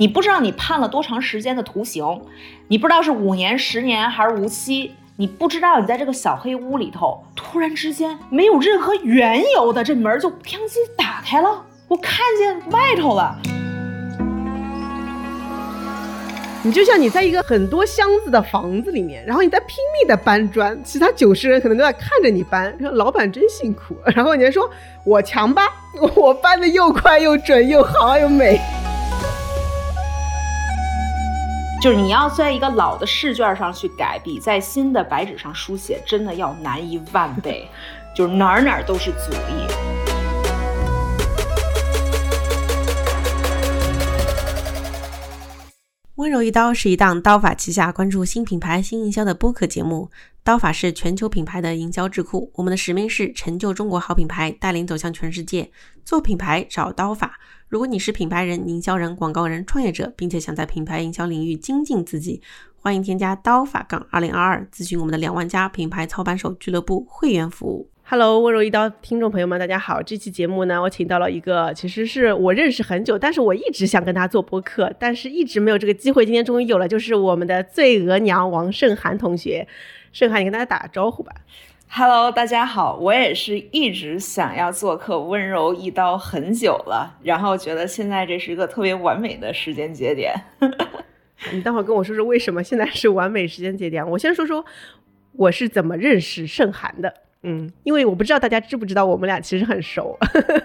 你不知道你判了多长时间的徒刑，你不知道是五年、十年还是无期，你不知道你在这个小黑屋里头，突然之间没有任何缘由的，这门就啪叽打开了，我看见外头了。你就像你在一个很多箱子的房子里面，然后你在拼命的搬砖，其他九十人可能都在看着你搬，说老板真辛苦。然后你还说我强吧，我搬的又快又准又好又美。就是你要在一个老的试卷上去改，比在新的白纸上书写真的要难一万倍，就是哪儿哪儿都是阻力。温柔一刀是一档刀法旗下关注新品牌新营销的播客节目。刀法是全球品牌的营销智库，我们的使命是成就中国好品牌，带领走向全世界。做品牌找刀法。如果你是品牌人、营销人、广告人、创业者，并且想在品牌营销领域精进自己，欢迎添加刀法杠二零二二，咨询我们的两万家品牌操盘手俱乐部会员服务。Hello，温柔一刀听众朋友们，大家好！这期节目呢，我请到了一个，其实是我认识很久，但是我一直想跟他做播客，但是一直没有这个机会，今天终于有了，就是我们的醉额娘王胜涵同学。胜涵，你跟大家打个招呼吧。Hello，大家好，我也是一直想要做客温柔一刀很久了，然后觉得现在这是一个特别完美的时间节点。你待会儿跟我说说为什么现在是完美时间节点？我先说说我是怎么认识盛涵的。嗯，因为我不知道大家知不知道，我们俩其实很熟。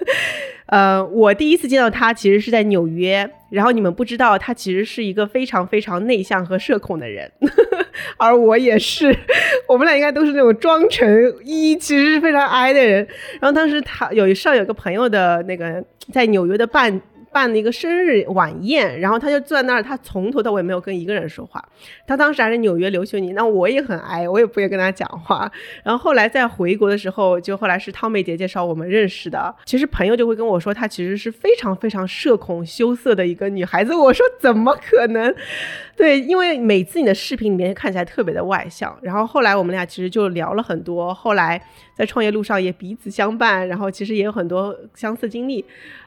呃，我第一次见到他其实是在纽约，然后你们不知道，他其实是一个非常非常内向和社恐的人，而我也是，我们俩应该都是那种装成一，其实是非常 I 的人。然后当时他有上有个朋友的那个在纽约的办。办了一个生日晚宴，然后他就坐在那儿，他从头到尾没有跟一个人说话。他当时还是纽约留学你，那我也很矮，我也不会跟他讲话。然后后来在回国的时候，就后来是汤梅姐介绍我们认识的。其实朋友就会跟我说，她其实是非常非常社恐羞涩的一个女孩子。我说怎么可能？对，因为每次你的视频里面看起来特别的外向。然后后来我们俩其实就聊了很多，后来在创业路上也彼此相伴，然后其实也有很多相似经历。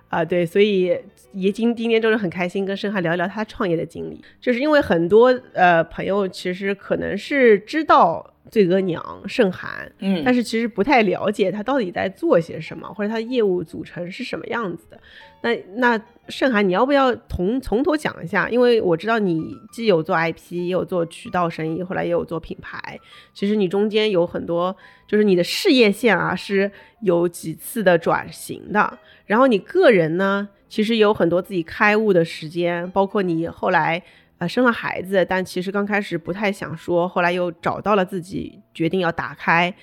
啊，对，所以也今今天就是很开心跟深海聊一聊他创业的经历，就是因为很多呃朋友其实可能是知道醉额娘盛涵，嗯，但是其实不太了解他到底在做些什么，或者他的业务组成是什么样子的。那那盛涵，你要不要从从头讲一下？因为我知道你既有做 IP，也有做渠道生意，后来也有做品牌，其实你中间有很多，就是你的事业线啊是有几次的转型的。然后你个人呢，其实有很多自己开悟的时间，包括你后来呃生了孩子，但其实刚开始不太想说，后来又找到了自己，决定要打开。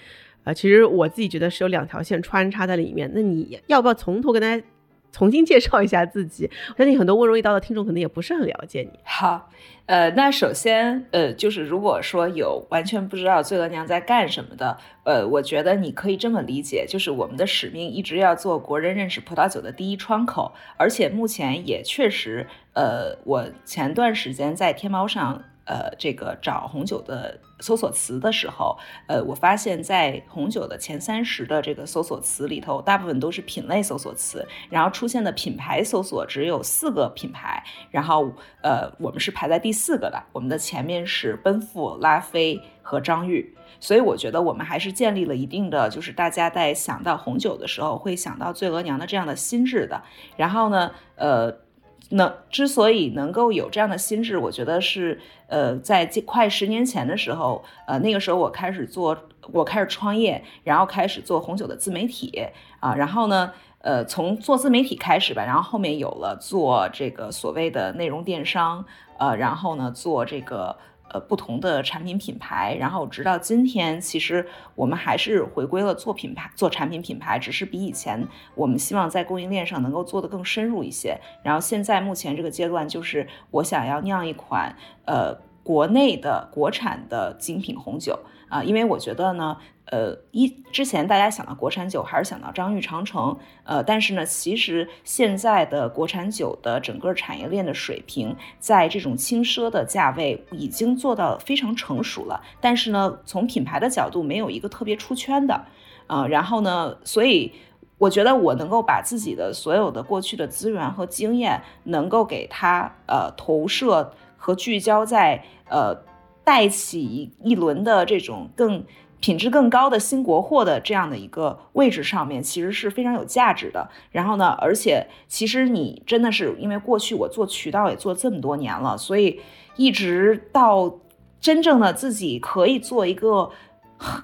呃，其实我自己觉得是有两条线穿插在里面。那你要不要从头跟大家重新介绍一下自己？相信很多温柔一刀的听众可能也不是很了解你。好。呃，那首先，呃，就是如果说有完全不知道醉额娘在干什么的，呃，我觉得你可以这么理解，就是我们的使命一直要做国人认识葡萄酒的第一窗口，而且目前也确实，呃，我前段时间在天猫上。呃，这个找红酒的搜索词的时候，呃，我发现，在红酒的前三十的这个搜索词里头，大部分都是品类搜索词，然后出现的品牌搜索只有四个品牌，然后呃，我们是排在第四个的，我们的前面是奔富、拉菲和张裕，所以我觉得我们还是建立了一定的，就是大家在想到红酒的时候会想到醉额娘的这样的心智的，然后呢，呃。能之所以能够有这样的心智，我觉得是，呃，在快十年前的时候，呃，那个时候我开始做，我开始创业，然后开始做红酒的自媒体啊，然后呢，呃，从做自媒体开始吧，然后后面有了做这个所谓的内容电商，呃，然后呢，做这个。呃，不同的产品品牌，然后直到今天，其实我们还是回归了做品牌、做产品品牌，只是比以前我们希望在供应链上能够做得更深入一些。然后现在目前这个阶段，就是我想要酿一款呃国内的国产的精品红酒啊，因为我觉得呢。呃，一之前大家想到国产酒还是想到张裕长城，呃，但是呢，其实现在的国产酒的整个产业链的水平，在这种轻奢的价位已经做到非常成熟了。但是呢，从品牌的角度，没有一个特别出圈的，啊，然后呢，所以我觉得我能够把自己的所有的过去的资源和经验，能够给它呃投射和聚焦在呃带起一轮的这种更。品质更高的新国货的这样的一个位置上面，其实是非常有价值的。然后呢，而且其实你真的是因为过去我做渠道也做这么多年了，所以一直到真正的自己可以做一个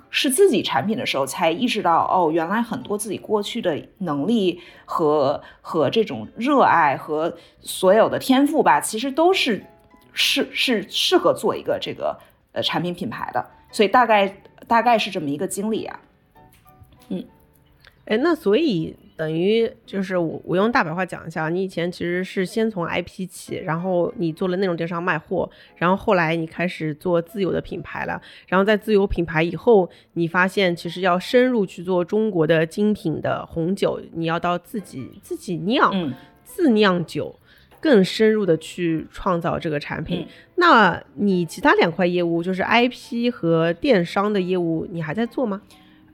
是自己产品的时候，才意识到哦，原来很多自己过去的能力和和这种热爱和所有的天赋吧，其实都是是是适合做一个这个呃产品品牌的。所以大概。大概是这么一个经历啊，嗯，哎，那所以等于就是我我用大白话讲一下，你以前其实是先从 IP 起，然后你做了内容电商卖货，然后后来你开始做自有的品牌了，然后在自有品牌以后，你发现其实要深入去做中国的精品的红酒，你要到自己自己酿，自酿酒。更深入的去创造这个产品，那你其他两块业务，就是 IP 和电商的业务，你还在做吗？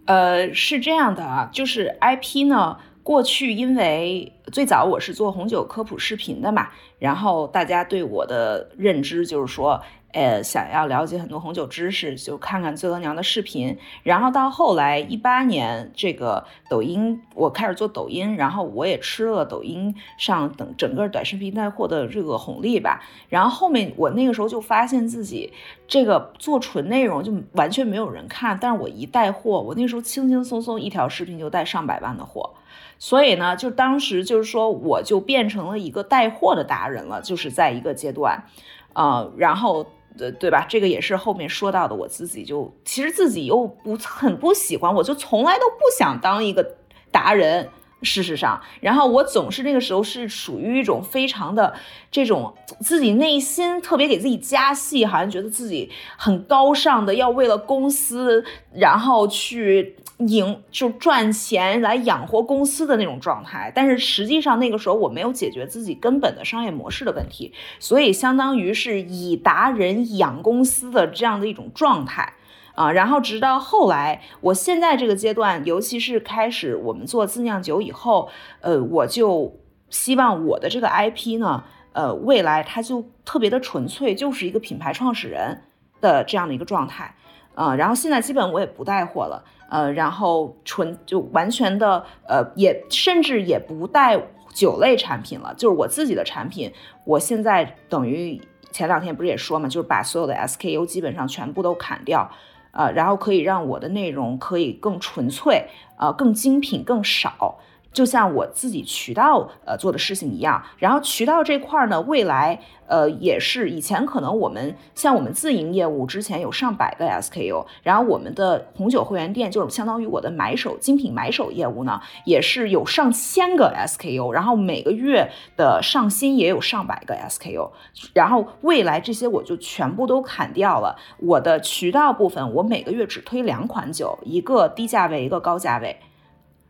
呃，是这样的啊，就是 IP 呢，过去因为最早我是做红酒科普视频的嘛，然后大家对我的认知就是说。呃，想要了解很多红酒知识，就看看醉额娘的视频。然后到后来一八年，这个抖音我开始做抖音，然后我也吃了抖音上等整个短视频带货的这个红利吧。然后后面我那个时候就发现自己这个做纯内容就完全没有人看，但是我一带货，我那时候轻轻松松一条视频就带上百万的货。所以呢，就当时就是说，我就变成了一个带货的达人了，就是在一个阶段，呃，然后。对对吧？这个也是后面说到的。我自己就其实自己又不很不喜欢，我就从来都不想当一个达人。事实上，然后我总是那个时候是属于一种非常的这种自己内心特别给自己加戏，好像觉得自己很高尚的，要为了公司然后去。赢就赚钱来养活公司的那种状态，但是实际上那个时候我没有解决自己根本的商业模式的问题，所以相当于是以达人养公司的这样的一种状态啊。然后直到后来，我现在这个阶段，尤其是开始我们做自酿酒以后，呃，我就希望我的这个 IP 呢，呃，未来它就特别的纯粹，就是一个品牌创始人的这样的一个状态啊。然后现在基本我也不带货了。呃，然后纯就完全的，呃，也甚至也不带酒类产品了，就是我自己的产品。我现在等于前两天不是也说嘛，就是把所有的 SKU 基本上全部都砍掉，呃，然后可以让我的内容可以更纯粹，呃，更精品，更少。就像我自己渠道呃做的事情一样，然后渠道这块呢，未来呃也是以前可能我们像我们自营业务之前有上百个 SKU，然后我们的红酒会员店就是相当于我的买手精品买手业务呢，也是有上千个 SKU，然后每个月的上新也有上百个 SKU，然后未来这些我就全部都砍掉了，我的渠道部分我每个月只推两款酒，一个低价位，一个高价位。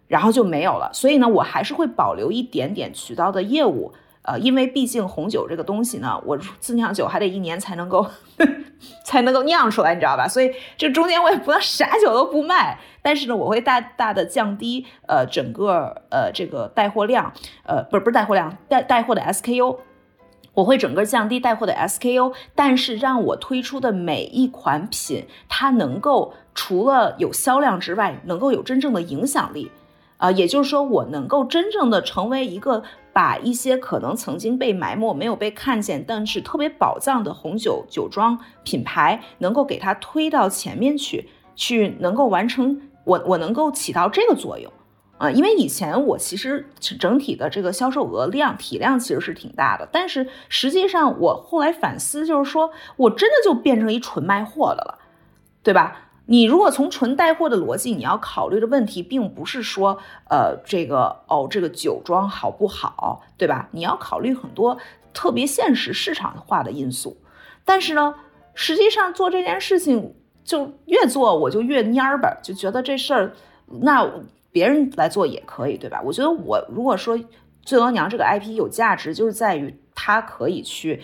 然后就没有了，所以呢，我还是会保留一点点渠道的业务，呃，因为毕竟红酒这个东西呢，我自酿酒还得一年才能够 才能够酿出来，你知道吧？所以这中间我也不能啥酒都不卖，但是呢，我会大大的降低呃整个呃这个带货量，呃，不是不是带货量，带带货的 SKU，我会整个降低带货的 SKU，但是让我推出的每一款品，它能够除了有销量之外，能够有真正的影响力。啊，也就是说，我能够真正的成为一个把一些可能曾经被埋没、没有被看见，但是特别宝藏的红酒酒庄品牌，能够给它推到前面去，去能够完成我我能够起到这个作用啊。因为以前我其实整体的这个销售额量体量其实是挺大的，但是实际上我后来反思，就是说我真的就变成一纯卖货的了，对吧？你如果从纯带货的逻辑，你要考虑的问题，并不是说，呃，这个哦，这个酒庄好不好，对吧？你要考虑很多特别现实市场化的因素。但是呢，实际上做这件事情，就越做我就越蔫儿吧，就觉得这事儿，那别人来做也可以，对吧？我觉得我如果说醉额娘这个 IP 有价值，就是在于它可以去，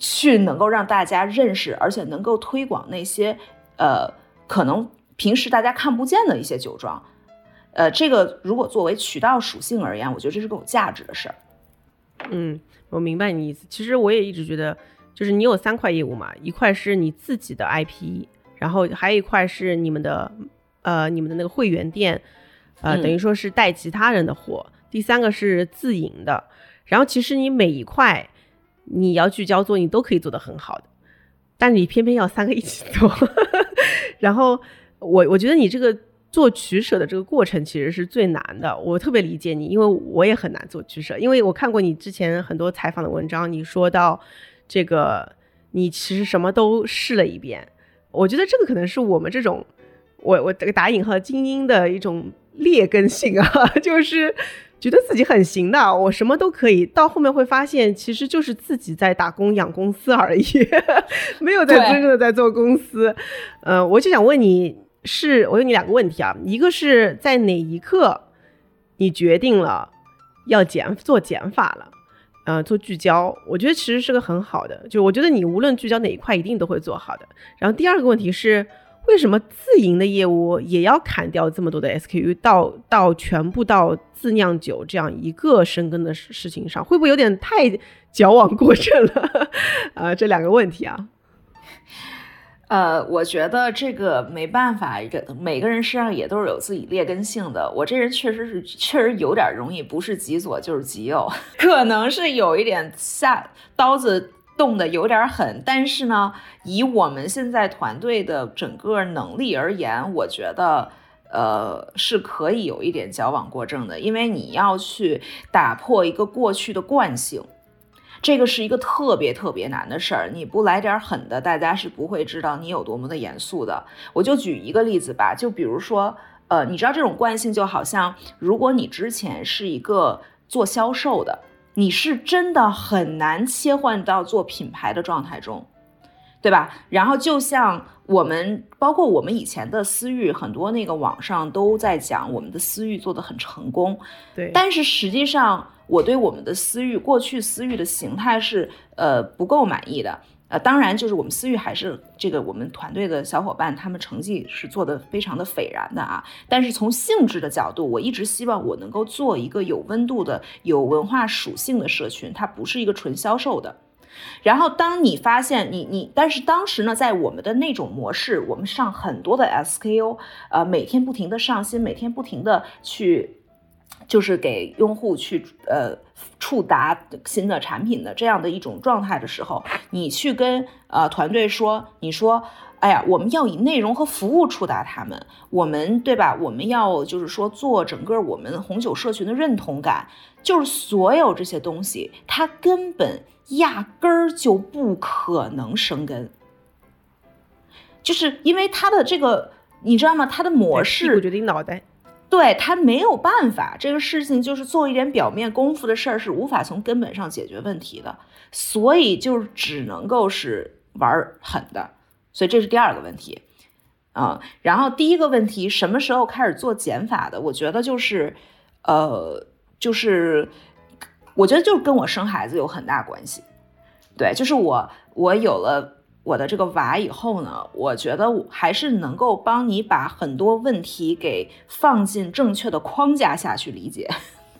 去能够让大家认识，而且能够推广那些，呃。可能平时大家看不见的一些酒庄，呃，这个如果作为渠道属性而言，我觉得这是个有价值的事儿。嗯，我明白你意思。其实我也一直觉得，就是你有三块业务嘛，一块是你自己的 IP，然后还有一块是你们的呃你们的那个会员店，呃，等于说是带其他人的货。第三个是自营的。然后其实你每一块你要聚焦做，你都可以做得很好的，但你偏偏要三个一起做。然后我我觉得你这个。做取舍的这个过程其实是最难的，我特别理解你，因为我也很难做取舍。因为我看过你之前很多采访的文章，你说到这个，你其实什么都试了一遍。我觉得这个可能是我们这种，我我这个打引号精英的一种劣根性啊，就是觉得自己很行的，我什么都可以。到后面会发现，其实就是自己在打工养公司而已，没有在真正的在做公司。呃，我就想问你。是我有你两个问题啊，一个是在哪一刻你决定了要减做减法了，呃，做聚焦，我觉得其实是个很好的，就我觉得你无论聚焦哪一块，一定都会做好的。然后第二个问题是，为什么自营的业务也要砍掉这么多的 SKU，到到全部到自酿酒这样一个深耕的事事情上，会不会有点太矫枉过正了？啊，这两个问题啊。呃，我觉得这个没办法，每个人身上也都是有自己劣根性的。我这人确实是确实有点容易，不是极左就是极右，可能是有一点下刀子动的有点狠。但是呢，以我们现在团队的整个能力而言，我觉得呃是可以有一点矫枉过正的，因为你要去打破一个过去的惯性。这个是一个特别特别难的事儿，你不来点狠的，大家是不会知道你有多么的严肃的。我就举一个例子吧，就比如说，呃，你知道这种惯性就好像，如果你之前是一个做销售的，你是真的很难切换到做品牌的状态中，对吧？然后就像我们，包括我们以前的私域，很多那个网上都在讲我们的私域做的很成功，对，但是实际上。我对我们的私域过去私域的形态是呃不够满意的，呃，当然就是我们思域还是这个我们团队的小伙伴他们成绩是做的非常的斐然的啊，但是从性质的角度，我一直希望我能够做一个有温度的、有文化属性的社群，它不是一个纯销售的。然后当你发现你你，但是当时呢，在我们的那种模式，我们上很多的 SKU，呃，每天不停的上新，每天不停的去。就是给用户去呃触达新的产品的这样的一种状态的时候，你去跟呃团队说，你说，哎呀，我们要以内容和服务触达他们，我们对吧？我们要就是说做整个我们红酒社群的认同感，就是所有这些东西，它根本压根儿就不可能生根，就是因为它的这个，你知道吗？它的模式决定脑袋。对他没有办法，这个事情就是做一点表面功夫的事儿，是无法从根本上解决问题的，所以就只能够是玩狠的，所以这是第二个问题，啊，然后第一个问题，什么时候开始做减法的？我觉得就是，呃，就是我觉得就是跟我生孩子有很大关系，对，就是我我有了。我的这个娃以后呢，我觉得我还是能够帮你把很多问题给放进正确的框架下去理解。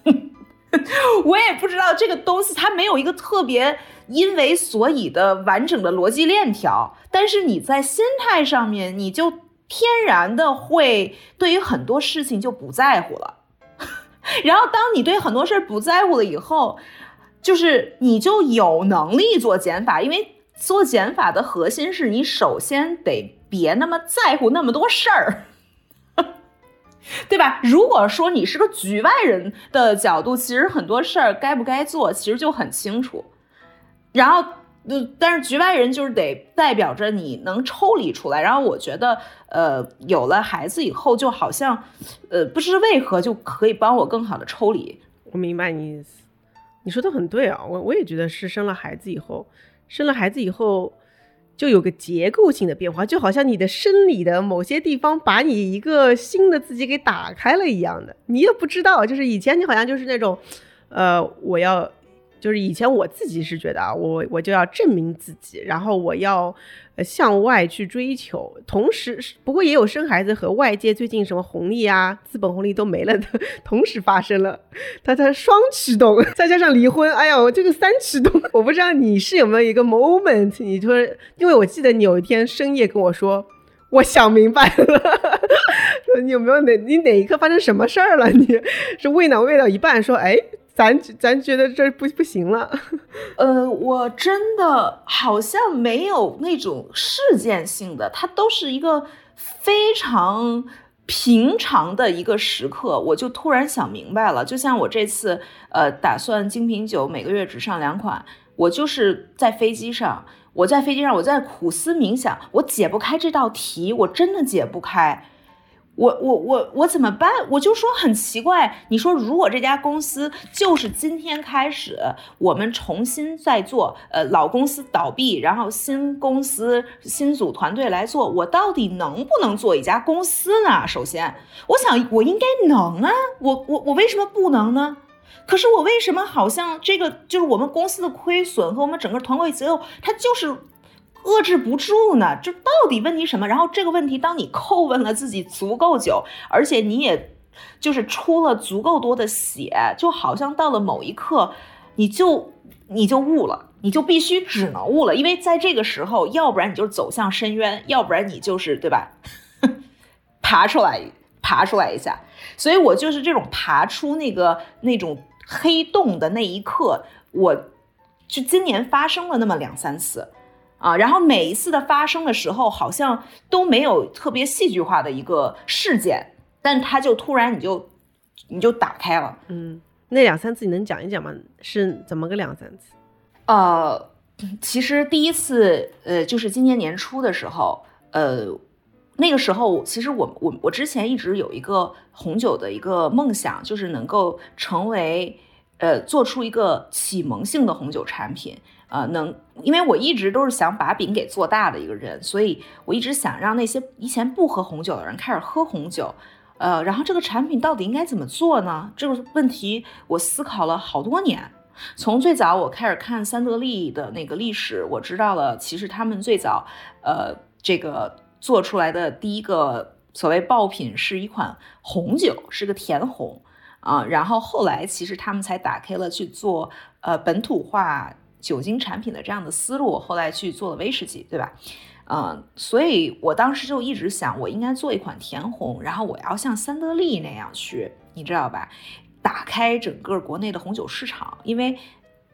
我也不知道这个东西它没有一个特别因为所以的完整的逻辑链条，但是你在心态上面你就天然的会对于很多事情就不在乎了。然后当你对很多事儿不在乎了以后，就是你就有能力做减法，因为。做减法的核心是你首先得别那么在乎那么多事儿，对吧？如果说你是个局外人的角度，其实很多事儿该不该做，其实就很清楚。然后，但是局外人就是得代表着你能抽离出来。然后我觉得，呃，有了孩子以后，就好像，呃，不知为何就可以帮我更好的抽离。我明白你意思，你说的很对啊，我我也觉得是生了孩子以后。生了孩子以后，就有个结构性的变化，就好像你的生理的某些地方把你一个新的自己给打开了一样的，你也不知道。就是以前你好像就是那种，呃，我要。就是以前我自己是觉得啊，我我就要证明自己，然后我要向外去追求，同时不过也有生孩子和外界最近什么红利啊、资本红利都没了的 同时发生了，他他双驱动，再加上离婚，哎呀，我这个三驱动，我不知道你是有没有一个 moment，你说，因为我记得你有一天深夜跟我说。我想明白了，说你有没有哪你哪一刻发生什么事儿了？你是喂奶喂到一半，说哎，咱咱觉得这不不行了。呃，我真的好像没有那种事件性的，它都是一个非常平常的一个时刻，我就突然想明白了。就像我这次呃打算精品酒每个月只上两款，我就是在飞机上。我在飞机上，我在苦思冥想，我解不开这道题，我真的解不开。我我我我怎么办？我就说很奇怪。你说如果这家公司就是今天开始，我们重新再做，呃，老公司倒闭，然后新公司新组团队来做，我到底能不能做一家公司呢？首先，我想我应该能啊，我我我为什么不能呢？可是我为什么好像这个就是我们公司的亏损和我们整个团队结构，它就是遏制不住呢？这到底问题什么？然后这个问题，当你叩问了自己足够久，而且你也就是出了足够多的血，就好像到了某一刻，你就你就悟了，你就必须只能悟了，因为在这个时候，要不然你就走向深渊，要不然你就是对吧？爬出来，爬出来一下。所以我就是这种爬出那个那种。黑洞的那一刻，我就今年发生了那么两三次，啊，然后每一次的发生的时候，好像都没有特别戏剧化的一个事件，但它就突然你就你就打开了，嗯，那两三次你能讲一讲吗？是怎么个两三次？呃，其实第一次，呃，就是今年年初的时候，呃。那个时候，其实我我我之前一直有一个红酒的一个梦想，就是能够成为，呃，做出一个启蒙性的红酒产品，呃，能，因为我一直都是想把饼给做大的一个人，所以我一直想让那些以前不喝红酒的人开始喝红酒，呃，然后这个产品到底应该怎么做呢？这个问题我思考了好多年，从最早我开始看三得利的那个历史，我知道了，其实他们最早，呃，这个。做出来的第一个所谓爆品是一款红酒，是个甜红啊。然后后来其实他们才打开了去做呃本土化酒精产品的这样的思路，后来去做了威士忌，对吧？嗯，所以我当时就一直想，我应该做一款甜红，然后我要像三得利那样去，你知道吧？打开整个国内的红酒市场，因为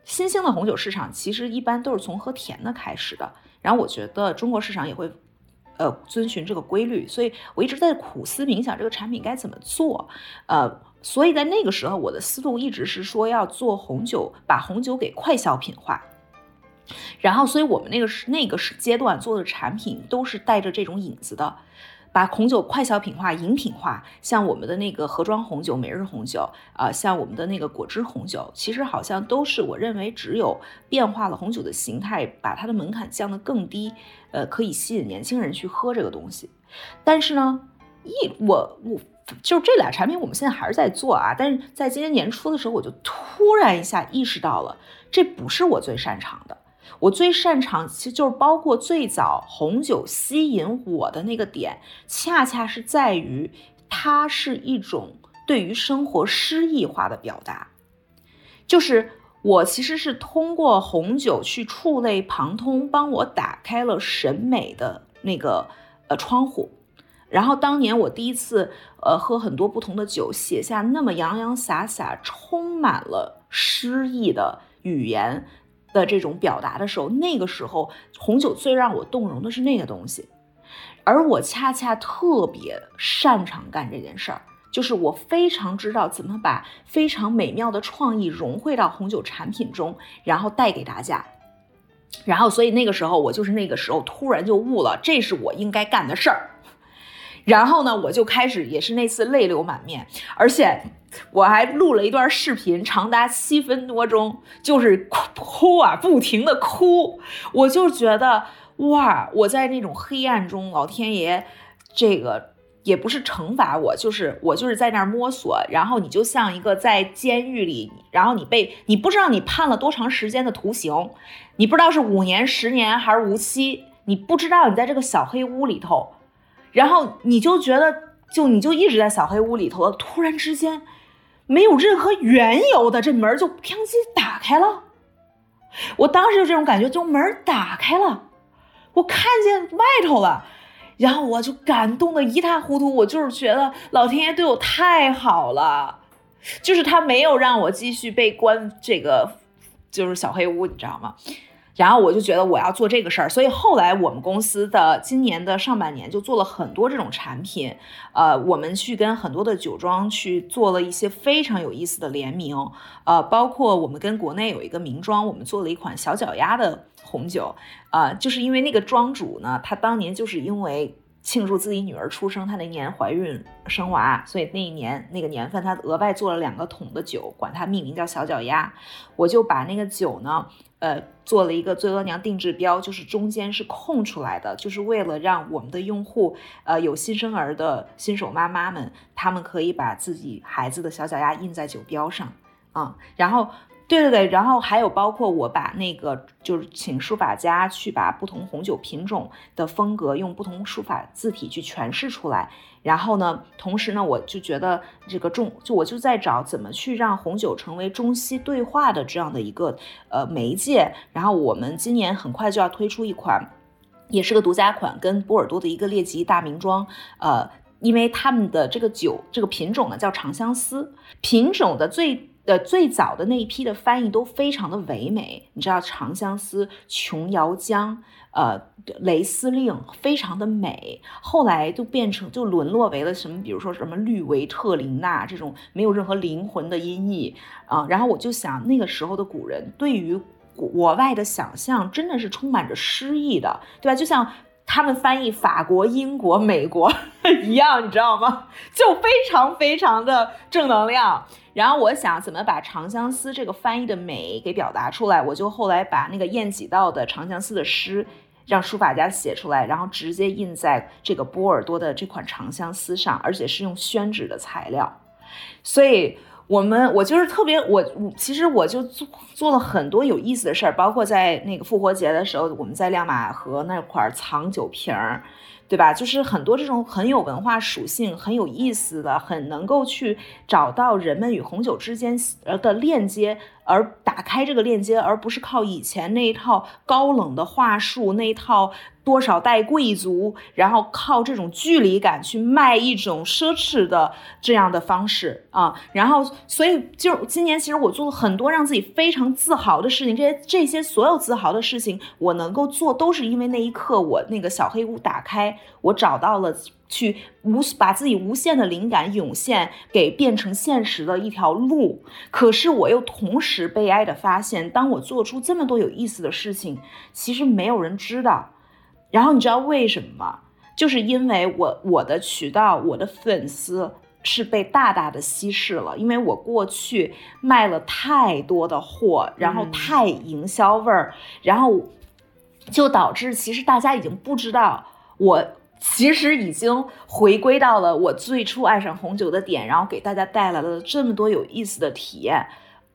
新兴的红酒市场其实一般都是从喝甜的开始的。然后我觉得中国市场也会。呃，遵循这个规律，所以我一直在苦思冥想这个产品该怎么做。呃，所以在那个时候，我的思路一直是说要做红酒，把红酒给快消品化。然后，所以我们那个是那个是阶段做的产品都是带着这种影子的。把红酒快消品化、饮品化，像我们的那个盒装红酒、每日红酒啊，像我们的那个果汁红酒，其实好像都是我认为只有变化了红酒的形态，把它的门槛降得更低，呃，可以吸引年轻人去喝这个东西。但是呢，一我我就这俩产品，我们现在还是在做啊。但是在今年年初的时候，我就突然一下意识到了，这不是我最擅长的。我最擅长，其实就是包括最早红酒吸引我的那个点，恰恰是在于它是一种对于生活诗意化的表达。就是我其实是通过红酒去触类旁通，帮我打开了审美的那个呃窗户。然后当年我第一次呃喝很多不同的酒，写下那么洋洋洒洒、充满了诗意的语言。的这种表达的时候，那个时候红酒最让我动容的是那个东西，而我恰恰特别擅长干这件事儿，就是我非常知道怎么把非常美妙的创意融汇到红酒产品中，然后带给大家。然后，所以那个时候我就是那个时候突然就悟了，这是我应该干的事儿。然后呢，我就开始也是那次泪流满面，而且。我还录了一段视频，长达七分多钟，就是哭啊，不停的哭。我就觉得哇，我在那种黑暗中，老天爷这个也不是惩罚我，就是我就是在那儿摸索，然后你就像一个在监狱里，然后你被你不知道你判了多长时间的徒刑，你不知道是五年、十年还是无期，你不知道你在这个小黑屋里头，然后你就觉得就你就一直在小黑屋里头，突然之间没有任何缘由的这门就砰叽打开了，我当时就这种感觉，就门打开了，我看见外头了。然后我就感动的一塌糊涂，我就是觉得老天爷对我太好了，就是他没有让我继续被关这个就是小黑屋，你知道吗？然后我就觉得我要做这个事儿，所以后来我们公司的今年的上半年就做了很多这种产品，呃，我们去跟很多的酒庄去做了一些非常有意思的联名，呃，包括我们跟国内有一个名庄，我们做了一款小脚丫的。红酒，啊，就是因为那个庄主呢，他当年就是因为庆祝自己女儿出生，他那年怀孕生娃，所以那一年那个年份，他额外做了两个桶的酒，管它命名叫小脚丫。我就把那个酒呢，呃，做了一个醉额娘定制标，就是中间是空出来的，就是为了让我们的用户，呃，有新生儿的新手妈妈们，他们可以把自己孩子的小脚丫印在酒标上，啊，然后。对对对，然后还有包括我把那个就是请书法家去把不同红酒品种的风格用不同书法字体去诠释出来，然后呢，同时呢，我就觉得这个中就我就在找怎么去让红酒成为中西对话的这样的一个呃媒介，然后我们今年很快就要推出一款，也是个独家款，跟波尔多的一个列级大名庄，呃，因为他们的这个酒这个品种呢叫长相思，品种的最。的最早的那一批的翻译都非常的唯美，你知道长相思、琼瑶江、呃雷司令，非常的美。后来就变成就沦落为了什么，比如说什么绿维特琳娜这种没有任何灵魂的音译啊。然后我就想，那个时候的古人对于国外的想象真的是充满着诗意的，对吧？就像他们翻译法国、英国、美国 一样，你知道吗？就非常非常的正能量。然后我想怎么把《长相思》这个翻译的美给表达出来，我就后来把那个晏几道的《长相思》的诗让书法家写出来，然后直接印在这个波尔多的这款《长相思》上，而且是用宣纸的材料。所以，我们我就是特别我我其实我就做做了很多有意思的事儿，包括在那个复活节的时候，我们在亮马河那块儿藏酒瓶儿。对吧？就是很多这种很有文化属性、很有意思的、很能够去找到人们与红酒之间呃的链接。而打开这个链接，而不是靠以前那一套高冷的话术，那一套多少代贵族，然后靠这种距离感去卖一种奢侈的这样的方式啊。然后，所以就今年，其实我做了很多让自己非常自豪的事情。这些这些所有自豪的事情，我能够做，都是因为那一刻我那个小黑屋打开，我找到了。去无把自己无限的灵感涌现给变成现实的一条路，可是我又同时悲哀的发现，当我做出这么多有意思的事情，其实没有人知道。然后你知道为什么吗？就是因为我我的渠道，我的粉丝是被大大的稀释了，因为我过去卖了太多的货，然后太营销味儿，然后就导致其实大家已经不知道我。其实已经回归到了我最初爱上红酒的点，然后给大家带来了这么多有意思的体验，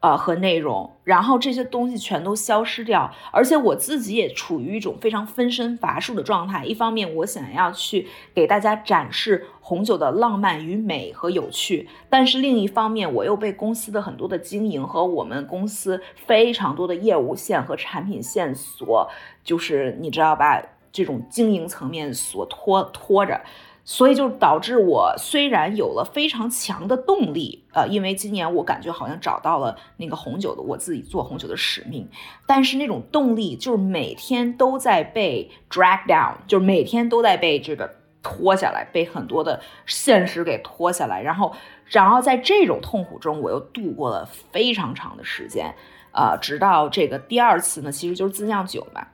呃和内容，然后这些东西全都消失掉，而且我自己也处于一种非常分身乏术的状态。一方面我想要去给大家展示红酒的浪漫与美和有趣，但是另一方面我又被公司的很多的经营和我们公司非常多的业务线和产品线所，就是你知道吧？这种经营层面所拖拖着，所以就导致我虽然有了非常强的动力，呃，因为今年我感觉好像找到了那个红酒的我自己做红酒的使命，但是那种动力就是每天都在被 drag down，就是每天都在被这个拖下来，被很多的现实给拖下来，然后，然后在这种痛苦中，我又度过了非常长的时间，呃，直到这个第二次呢，其实就是自酿酒嘛。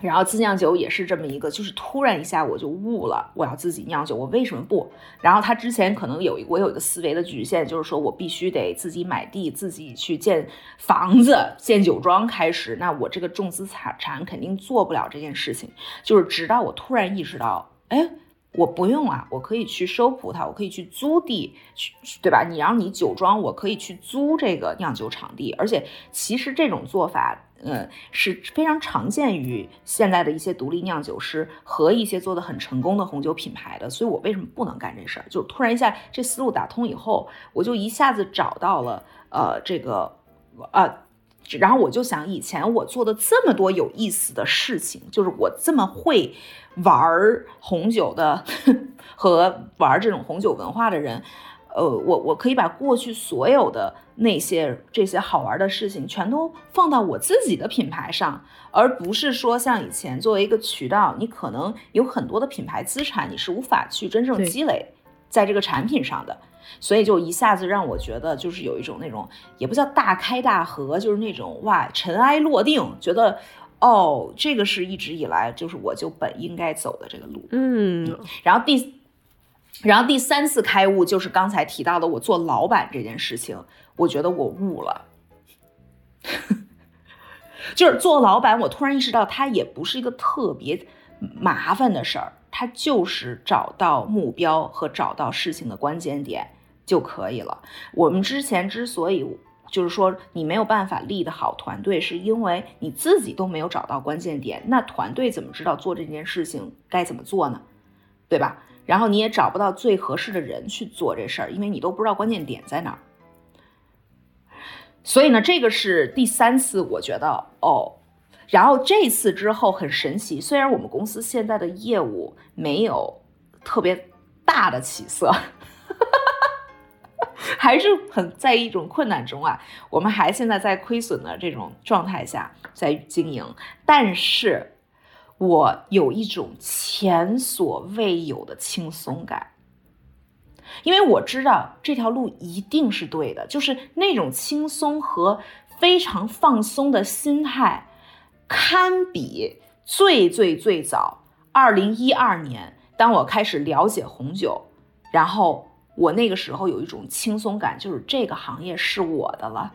然后自酿酒也是这么一个，就是突然一下我就悟了，我要自己酿酒，我为什么不？然后他之前可能有一我有一个思维的局限，就是说我必须得自己买地，自己去建房子、建酒庄开始，那我这个重资产产肯定做不了这件事情。就是直到我突然意识到，哎，我不用啊，我可以去收葡萄，我可以去租地，去对吧？你让你酒庄，我可以去租这个酿酒场地，而且其实这种做法，呃，是非常常见于现在的一些独立酿酒师和一些做的很成功的红酒品牌的。所以我为什么不能干这事儿？就突然一下这思路打通以后，我就一下子找到了，呃，这个，呃。然后我就想，以前我做的这么多有意思的事情，就是我这么会玩红酒的 和玩这种红酒文化的人，呃，我我可以把过去所有的那些这些好玩的事情，全都放到我自己的品牌上，而不是说像以前作为一个渠道，你可能有很多的品牌资产，你是无法去真正积累在这个产品上的。所以就一下子让我觉得，就是有一种那种也不叫大开大合，就是那种哇尘埃落定，觉得哦，这个是一直以来就是我就本应该走的这个路。嗯，然后第，然后第三次开悟就是刚才提到的我做老板这件事情，我觉得我悟了，就是做老板，我突然意识到它也不是一个特别麻烦的事儿，它就是找到目标和找到事情的关键点。就可以了。我们之前之所以就是说你没有办法立得好团队，是因为你自己都没有找到关键点。那团队怎么知道做这件事情该怎么做呢？对吧？然后你也找不到最合适的人去做这事儿，因为你都不知道关键点在哪儿。所以呢，这个是第三次，我觉得哦。然后这次之后很神奇，虽然我们公司现在的业务没有特别大的起色。还是很在一种困难中啊，我们还现在在亏损的这种状态下在经营，但是我有一种前所未有的轻松感，因为我知道这条路一定是对的，就是那种轻松和非常放松的心态，堪比最最最早二零一二年，当我开始了解红酒，然后。我那个时候有一种轻松感，就是这个行业是我的了，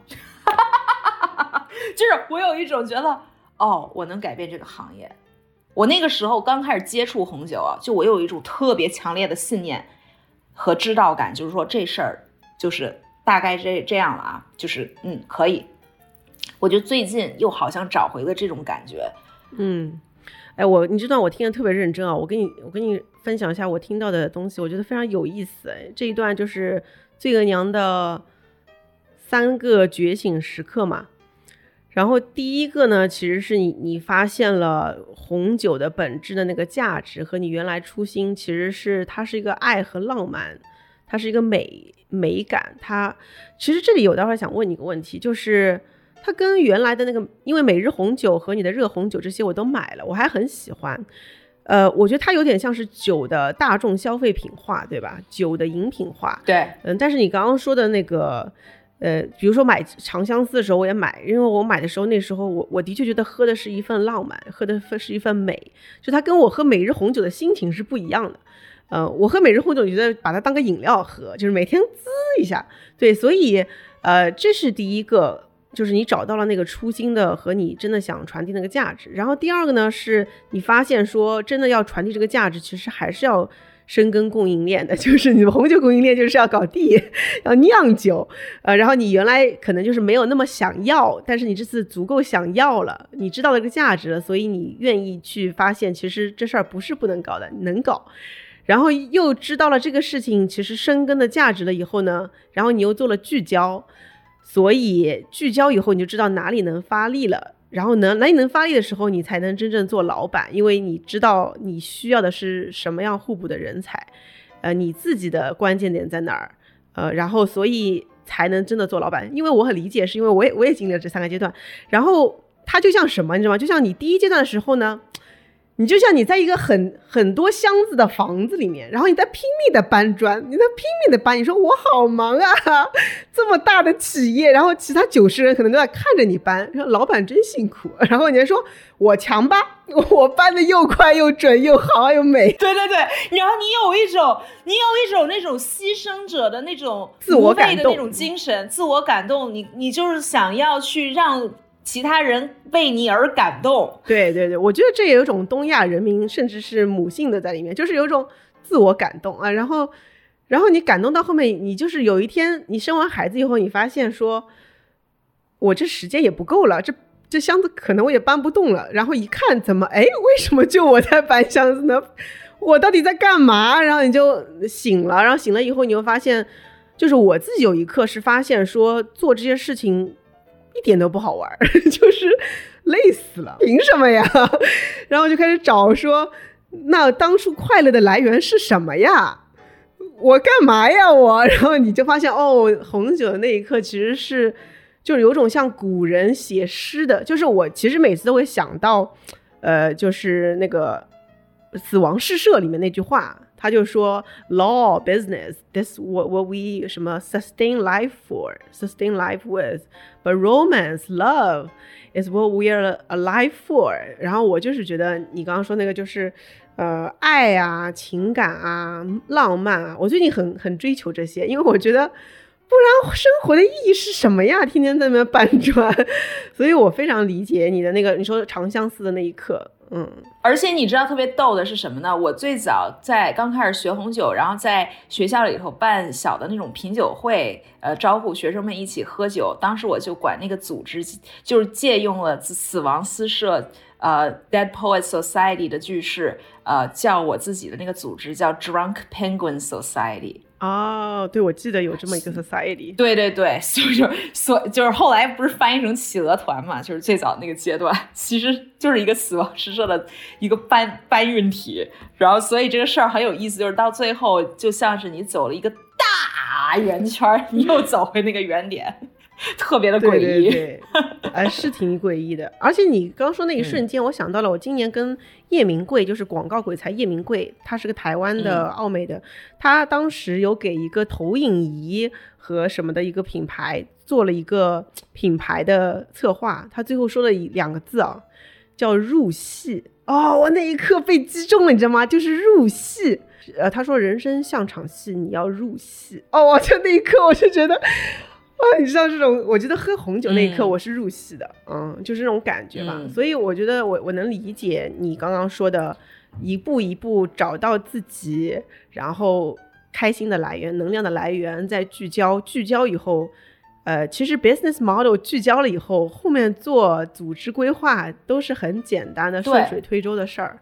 就是我有一种觉得，哦，我能改变这个行业。我那个时候刚开始接触红酒啊，就我有一种特别强烈的信念和知道感，就是说这事儿就是大概这这样了啊，就是嗯可以。我就最近又好像找回了这种感觉，嗯。哎，我你这段我听的特别认真啊！我跟你我跟你分享一下我听到的东西，我觉得非常有意思。哎，这一段就是罪额娘的三个觉醒时刻嘛。然后第一个呢，其实是你你发现了红酒的本质的那个价值和你原来初心，其实是它是一个爱和浪漫，它是一个美美感。它其实这里有待会想问你一个问题，就是。它跟原来的那个，因为每日红酒和你的热红酒这些我都买了，我还很喜欢。呃，我觉得它有点像是酒的大众消费品化，对吧？酒的饮品化。对，嗯。但是你刚刚说的那个，呃，比如说买长相思的时候，我也买，因为我买的时候那时候我我的确觉得喝的是一份浪漫，喝的是一份美，就它跟我喝每日红酒的心情是不一样的。呃，我喝每日红酒，觉得把它当个饮料喝，就是每天滋一下。对，所以呃，这是第一个。就是你找到了那个初心的和你真的想传递那个价值，然后第二个呢，是你发现说真的要传递这个价值，其实还是要深耕供应链的，就是你们红酒供应链就是要搞地，要酿酒，呃，然后你原来可能就是没有那么想要，但是你这次足够想要了，你知道了这个价值了，所以你愿意去发现，其实这事儿不是不能搞的，能搞，然后又知道了这个事情其实深耕的价值了以后呢，然后你又做了聚焦。所以聚焦以后，你就知道哪里能发力了。然后呢，哪里能发力的时候，你才能真正做老板，因为你知道你需要的是什么样互补的人才，呃，你自己的关键点在哪儿，呃，然后所以才能真的做老板。因为我很理解，是因为我也我也经历了这三个阶段。然后它就像什么，你知道吗？就像你第一阶段的时候呢。你就像你在一个很很多箱子的房子里面，然后你在拼命的搬砖，你在拼命的搬。你说我好忙啊，这么大的企业，然后其他九十人可能都在看着你搬，说老板真辛苦。然后你还说我强吧，我搬的又快又准又好又美。对对对，然后你有一种，你有一种那种牺牲者的那种自我感动那种精神，自我感动。你你就是想要去让。其他人为你而感动，对对对，我觉得这也有种东亚人民甚至是母性的在里面，就是有种自我感动啊。然后，然后你感动到后面，你就是有一天你生完孩子以后，你发现说，我这时间也不够了，这这箱子可能我也搬不动了。然后一看，怎么哎，为什么就我在搬箱子呢？我到底在干嘛？然后你就醒了，然后醒了以后，你会发现，就是我自己有一刻是发现说，做这些事情一点都不好玩，就是累死了，凭什么呀？然后就开始找说，那当初快乐的来源是什么呀？我干嘛呀？我？然后你就发现，哦，红酒的那一刻其实是，就是有种像古人写诗的，就是我其实每次都会想到，呃，就是那个。死亡诗社里面那句话，他就说：“Law, business, this what what we 什么 sustain life for, sustain life with, but romance, love is what we're alive for。”然后我就是觉得你刚刚说那个就是，呃，爱啊，情感啊，浪漫啊，我最近很很追求这些，因为我觉得不然生活的意义是什么呀？天天在那边搬砖，所以我非常理解你的那个你说长相思的那一刻。嗯，而且你知道特别逗的是什么呢？我最早在刚开始学红酒，然后在学校里头办小的那种品酒会，呃，招呼学生们一起喝酒。当时我就管那个组织，就是借用了死亡诗社，呃，Dead Poet Society 的句式，呃，叫我自己的那个组织叫 Drunk Penguin Society。哦，对，我记得有这么一个 society。对对对，就是所就是后来不是翻译成企鹅团嘛，就是最早那个阶段，其实就是一个死亡诗社的一个搬搬运体。然后，所以这个事儿很有意思，就是到最后就像是你走了一个大圆圈，你又走回那个原点。特别的诡异，对，哎，是挺诡异的。而且你刚说那一瞬间，我想到了，我今年跟叶明贵，就是广告鬼才叶明贵，他是个台湾的奥美的，他当时有给一个投影仪和什么的一个品牌做了一个品牌的策划，他最后说了两个字啊，叫入戏。哦，我那一刻被击中了，你知道吗？就是入戏。呃，他说人生像场戏，你要入戏。哦，我就那一刻我就觉得。啊，你知道这种，我觉得喝红酒那一刻我是入戏的，嗯，就是这种感觉吧。所以我觉得我我能理解你刚刚说的，一步一步找到自己，然后开心的来源、能量的来源，再聚焦，聚焦以后，呃，其实 business model 聚焦了以后，后面做组织规划都是很简单的、顺水推舟的事儿。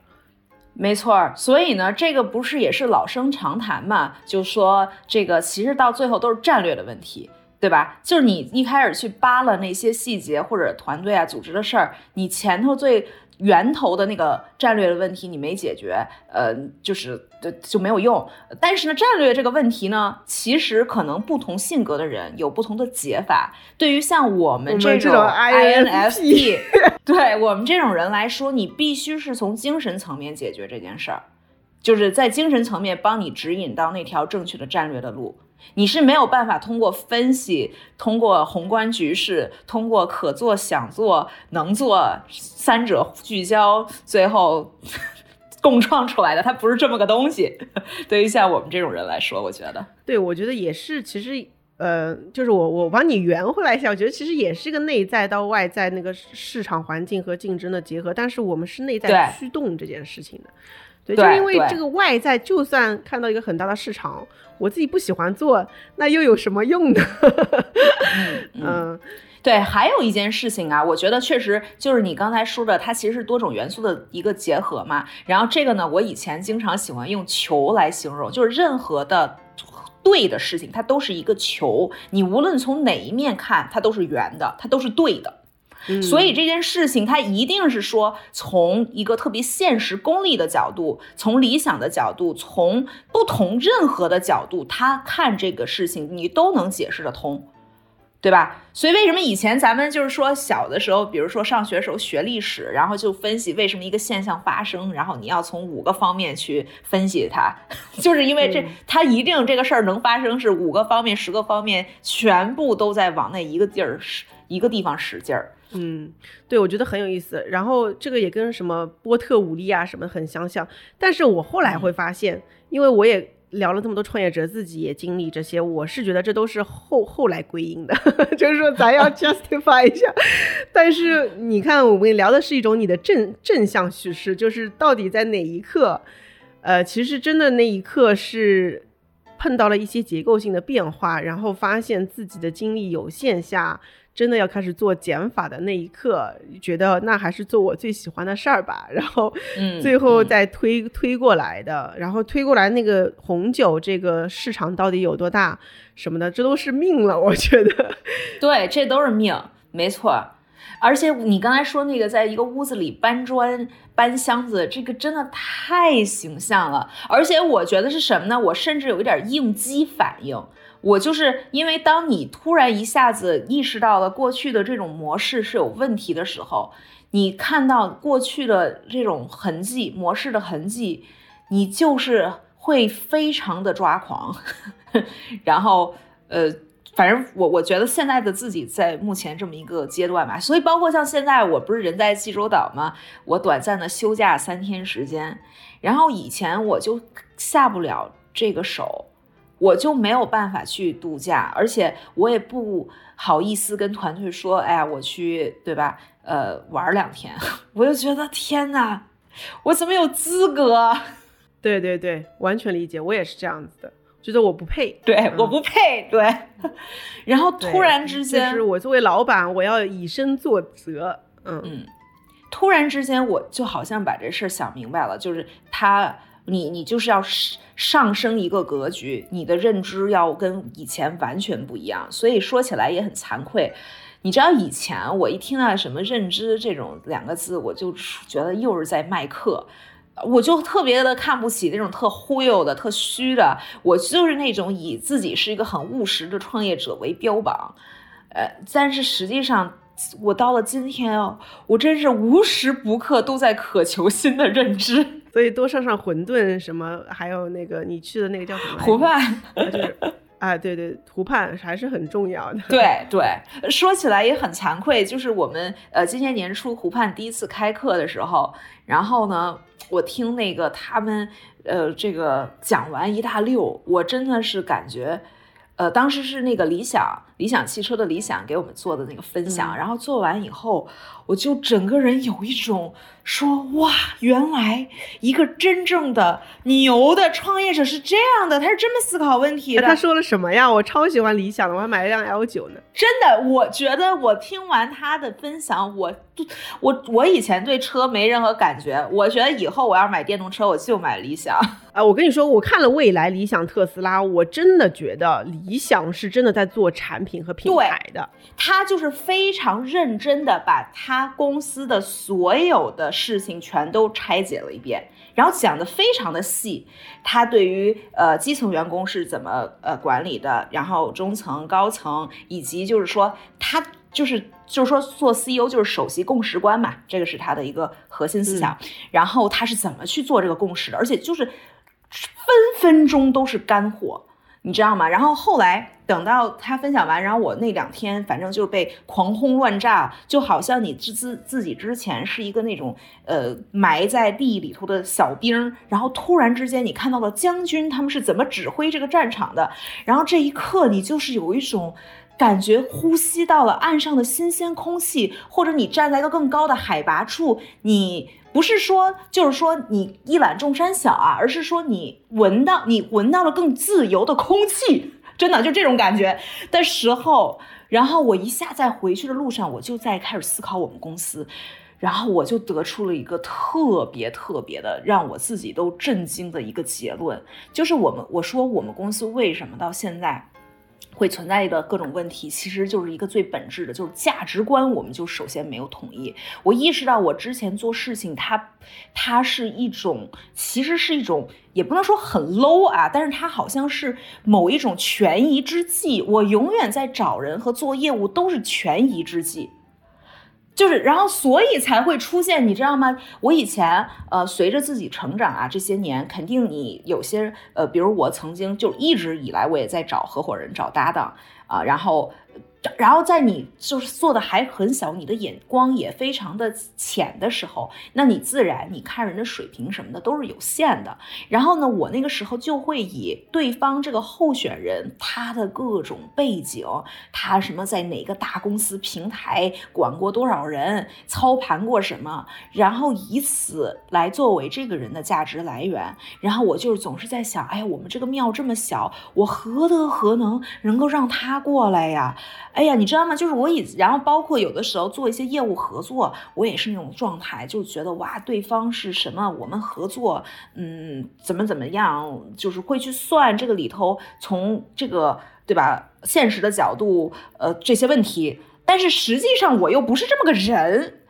没错，所以呢，这个不是也是老生常谈嘛？就说这个其实到最后都是战略的问题。对吧？就是你一开始去扒了那些细节或者团队啊、组织的事儿，你前头最源头的那个战略的问题你没解决，呃，就是就就没有用。但是呢，战略这个问题呢，其实可能不同性格的人有不同的解法。对于像我们这种 INFP，对我们这种人来说，你必须是从精神层面解决这件事儿，就是在精神层面帮你指引到那条正确的战略的路。你是没有办法通过分析、通过宏观局势、通过可做、想做、能做三者聚焦，最后 共创出来的。它不是这么个东西。对于像我们这种人来说，我觉得，对我觉得也是。其实，呃，就是我我把你圆回来一下，我觉得其实也是一个内在到外在那个市场环境和竞争的结合。但是我们是内在驱动这件事情的。对，就因为这个外在，就算看到一个很大的市场，我自己不喜欢做，那又有什么用呢？嗯，对，还有一件事情啊，我觉得确实就是你刚才说的，它其实是多种元素的一个结合嘛。然后这个呢，我以前经常喜欢用球来形容，就是任何的对的事情，它都是一个球，你无论从哪一面看，它都是圆的，它都是对的。所以这件事情，它一定是说从一个特别现实、功利的角度，从理想的角度，从不同任何的角度，他看这个事情，你都能解释得通，对吧？所以为什么以前咱们就是说小的时候，比如说上学时候学历史，然后就分析为什么一个现象发生，然后你要从五个方面去分析它，就是因为这它一定这个事儿能发生，是五个方面、十个方面全部都在往那一个地儿使一个地方使劲儿。嗯，对，我觉得很有意思。然后这个也跟什么波特五力啊什么很相像。但是我后来会发现，因为我也聊了这么多创业者，自己也经历这些，我是觉得这都是后后来归因的，就是说咱要 justify 一下。但是你看，我们聊的是一种你的正正向叙事，就是到底在哪一刻，呃，其实真的那一刻是碰到了一些结构性的变化，然后发现自己的精力有限下。真的要开始做减法的那一刻，觉得那还是做我最喜欢的事儿吧。然后，最后再推推过来的，然后推过来那个红酒这个市场到底有多大什么的，这都是命了，我觉得。对，这都是命，没错。而且你刚才说那个在一个屋子里搬砖搬箱子，这个真的太形象了。而且我觉得是什么呢？我甚至有一点应激反应。我就是因为当你突然一下子意识到了过去的这种模式是有问题的时候，你看到过去的这种痕迹模式的痕迹，你就是会非常的抓狂。然后，呃，反正我我觉得现在的自己在目前这么一个阶段吧，所以包括像现在我不是人在济州岛吗？我短暂的休假三天时间，然后以前我就下不了这个手。我就没有办法去度假，而且我也不好意思跟团队说，哎呀，我去，对吧？呃，玩两天，我就觉得天哪，我怎么有资格？对对对，完全理解，我也是这样子的，觉得我不配，对，我不配，对。然后突然之间，就是我作为老板，我要以身作则，嗯嗯，突然之间，我就好像把这事儿想明白了，就是他。你你就是要上升一个格局，你的认知要跟以前完全不一样。所以说起来也很惭愧，你知道以前我一听到什么认知这种两个字，我就觉得又是在卖课，我就特别的看不起那种特忽悠的、特虚的。我就是那种以自己是一个很务实的创业者为标榜，呃，但是实际上我到了今天哦，我真是无时不刻都在渴求新的认知。所以多上上馄饨什么，还有那个你去的那个叫什么湖畔，就是啊，对对，湖畔还是很重要的。对对，说起来也很惭愧，就是我们呃今年年初湖畔第一次开课的时候，然后呢，我听那个他们呃这个讲完一大溜，我真的是感觉，呃当时是那个李想理想汽车的理想给我们做的那个分享，然后做完以后，我就整个人有一种。说哇，原来一个真正的牛的创业者是这样的，他是这么思考问题的。他说了什么呀？我超喜欢理想的，我还买了辆 L 九呢。真的，我觉得我听完他的分享，我我我以前对车没任何感觉，我觉得以后我要买电动车，我就买理想。啊，我跟你说，我看了未来、理想、特斯拉，我真的觉得理想是真的在做产品和品牌的。他就是非常认真的把他公司的所有的。事情全都拆解了一遍，然后讲的非常的细。他对于呃基层员工是怎么呃管理的，然后中层、高层，以及就是说他就是就是说做 CEO 就是首席共识官嘛，这个是他的一个核心思想。然后他是怎么去做这个共识的，而且就是分分钟都是干货。你知道吗？然后后来等到他分享完，然后我那两天反正就是被狂轰乱炸，就好像你自自自己之前是一个那种呃埋在地里头的小兵，然后突然之间你看到了将军他们是怎么指挥这个战场的，然后这一刻你就是有一种感觉，呼吸到了岸上的新鲜空气，或者你站在一个更高的海拔处，你。不是说，就是说你一览众山小啊，而是说你闻到，你闻到了更自由的空气，真的就这种感觉的时候，然后我一下在回去的路上，我就在开始思考我们公司，然后我就得出了一个特别特别的让我自己都震惊的一个结论，就是我们我说我们公司为什么到现在。会存在的各种问题，其实就是一个最本质的，就是价值观，我们就首先没有统一。我意识到我之前做事情，它，它是一种，其实是一种，也不能说很 low 啊，但是它好像是某一种权宜之计。我永远在找人和做业务都是权宜之计。就是，然后所以才会出现，你知道吗？我以前呃，随着自己成长啊，这些年肯定你有些呃，比如我曾经就一直以来我也在找合伙人、找搭档啊，然后然后在你就是做的还很小，你的眼光也非常的浅的时候，那你自然你看人的水平什么的都是有限的。然后呢，我那个时候就会以对方这个候选人他的各种背景，他什么在哪个大公司平台管过多少人，操盘过什么，然后以此来作为这个人的价值来源。然后我就是总是在想，哎呀，我们这个庙这么小，我何德何能能够让他过来呀？哎呀，你知道吗？就是我以，然后包括有的时候做一些业务合作，我也是那种状态，就觉得哇，对方是什么，我们合作，嗯，怎么怎么样，就是会去算这个里头，从这个对吧，现实的角度，呃，这些问题。但是实际上我又不是这么个人，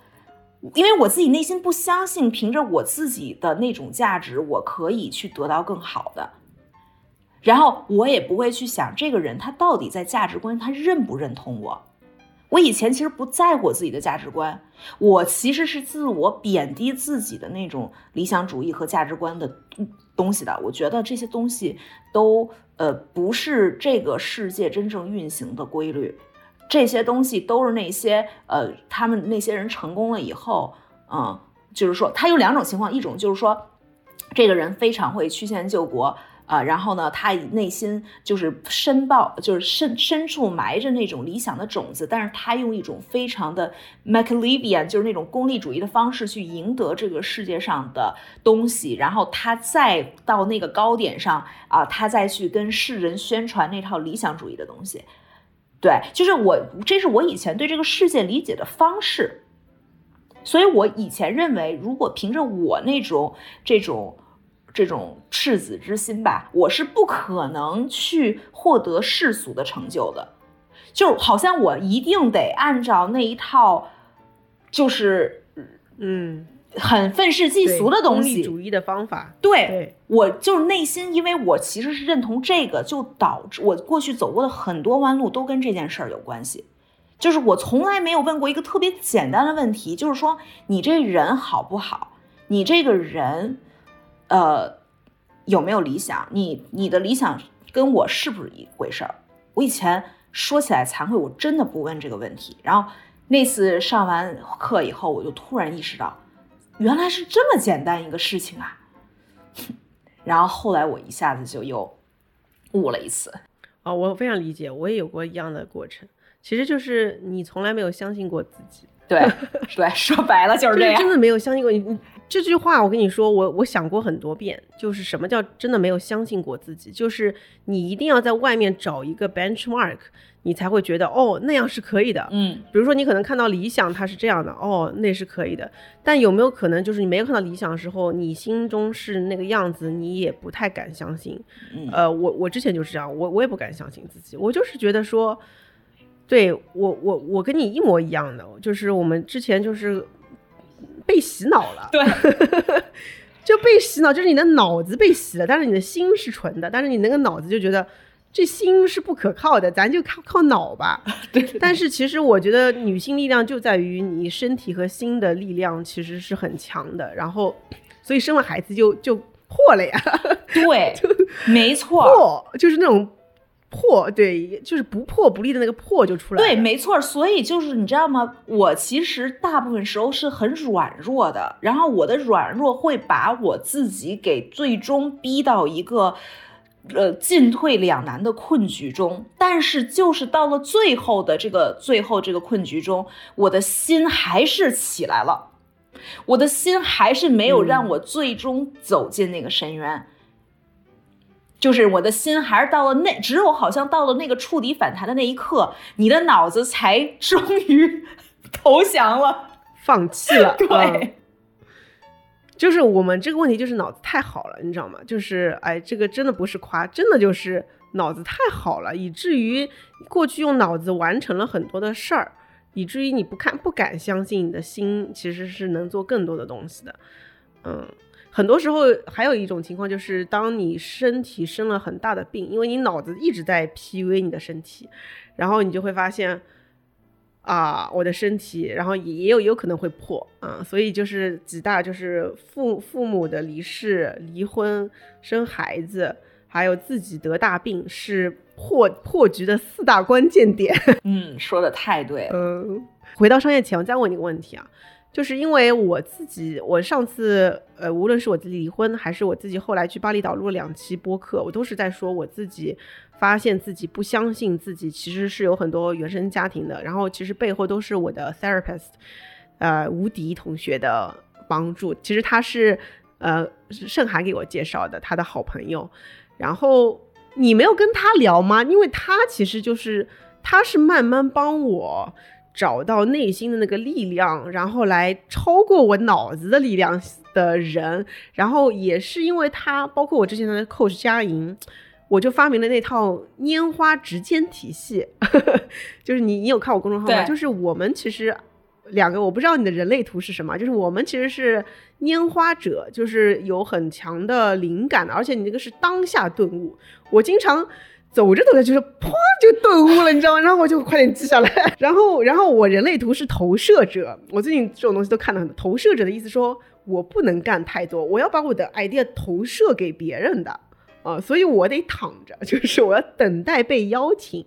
因为我自己内心不相信，凭着我自己的那种价值，我可以去得到更好的。然后我也不会去想这个人他到底在价值观他认不认同我。我以前其实不在乎自己的价值观，我其实是自我贬低自己的那种理想主义和价值观的东西的。我觉得这些东西都呃不是这个世界真正运行的规律，这些东西都是那些呃他们那些人成功了以后，嗯，就是说他有两种情况，一种就是说这个人非常会曲线救国。啊，然后呢，他内心就是深抱，就是深深处埋着那种理想的种子，但是他用一种非常的 m a c l e v i a n 就是那种功利主义的方式去赢得这个世界上的东西，然后他再到那个高点上啊，他再去跟世人宣传那套理想主义的东西。对，就是我，这是我以前对这个世界理解的方式，所以我以前认为，如果凭着我那种这种。这种赤子之心吧，我是不可能去获得世俗的成就的，就好像我一定得按照那一套，就是嗯，很愤世嫉俗的东西，主义的方法。对，我就是内心，因为我其实是认同这个，就导致我过去走过的很多弯路都跟这件事儿有关系。就是我从来没有问过一个特别简单的问题，就是说你这人好不好？你这个人。呃，有没有理想？你你的理想跟我是不是一回事儿？我以前说起来惭愧，我真的不问这个问题。然后那次上完课以后，我就突然意识到，原来是这么简单一个事情啊。然后后来我一下子就又悟了一次。哦，我非常理解，我也有过一样的过程。其实就是你从来没有相信过自己。对对，说白了就是这样，真的没有相信过你。你这句话，我跟你说，我我想过很多遍，就是什么叫真的没有相信过自己？就是你一定要在外面找一个 benchmark，你才会觉得哦那样是可以的。嗯，比如说你可能看到理想它是这样的，哦那是可以的。但有没有可能就是你没有看到理想的时候，你心中是那个样子，你也不太敢相信？呃，我我之前就是这样，我我也不敢相信自己，我就是觉得说。对我，我我跟你一模一样的，就是我们之前就是被洗脑了，对，就被洗脑，就是你的脑子被洗了，但是你的心是纯的，但是你那个脑子就觉得这心是不可靠的，咱就靠靠脑吧。对，但是其实我觉得女性力量就在于你身体和心的力量其实是很强的，然后 所以生了孩子就就破了呀。对，没错，破就是那种。破对，就是不破不立的那个破就出来了。对，没错。所以就是你知道吗？我其实大部分时候是很软弱的，然后我的软弱会把我自己给最终逼到一个呃进退两难的困局中。但是就是到了最后的这个最后这个困局中，我的心还是起来了，我的心还是没有让我最终走进那个深渊。就是我的心还是到了那，只有好像到了那个触底反弹的那一刻，你的脑子才终于 投降了，放弃了。对，就是我们这个问题就是脑子太好了，你知道吗？就是哎，这个真的不是夸，真的就是脑子太好了，以至于过去用脑子完成了很多的事儿，以至于你不看不敢相信你的心其实是能做更多的东西的，嗯。很多时候还有一种情况，就是当你身体生了很大的病，因为你脑子一直在 PUA 你的身体，然后你就会发现，啊，我的身体，然后也也有有可能会破啊，所以就是几大就是父父母的离世、离婚、生孩子，还有自己得大病是破破局的四大关键点。嗯，说的太对了。嗯，回到商业前，我再问你个问题啊，就是因为我自己，我上次呃，无论是我自己离婚，还是我自己后来去巴厘岛录了两期播客，我都是在说我自己发现自己不相信自己其实是有很多原生家庭的，然后其实背后都是我的 therapist，呃，吴迪同学的帮助。其实他是呃盛涵给我介绍的，他的好朋友。然后你没有跟他聊吗？因为他其实就是他是慢慢帮我找到内心的那个力量，然后来超过我脑子的力量的人。然后也是因为他，包括我之前的 coach 佳莹，我就发明了那套拈花指尖体系。就是你，你有看我公众号吗？就是我们其实两个，我不知道你的人类图是什么，就是我们其实是。拈花者就是有很强的灵感的，而且你那个是当下顿悟。我经常走着走着就是啪就顿悟了，你知道吗？然后我就快点记下来。然后，然后我人类图是投射者。我最近这种东西都看到很多。投射者的意思说我不能干太多，我要把我的 idea 投射给别人的啊，所以我得躺着，就是我要等待被邀请。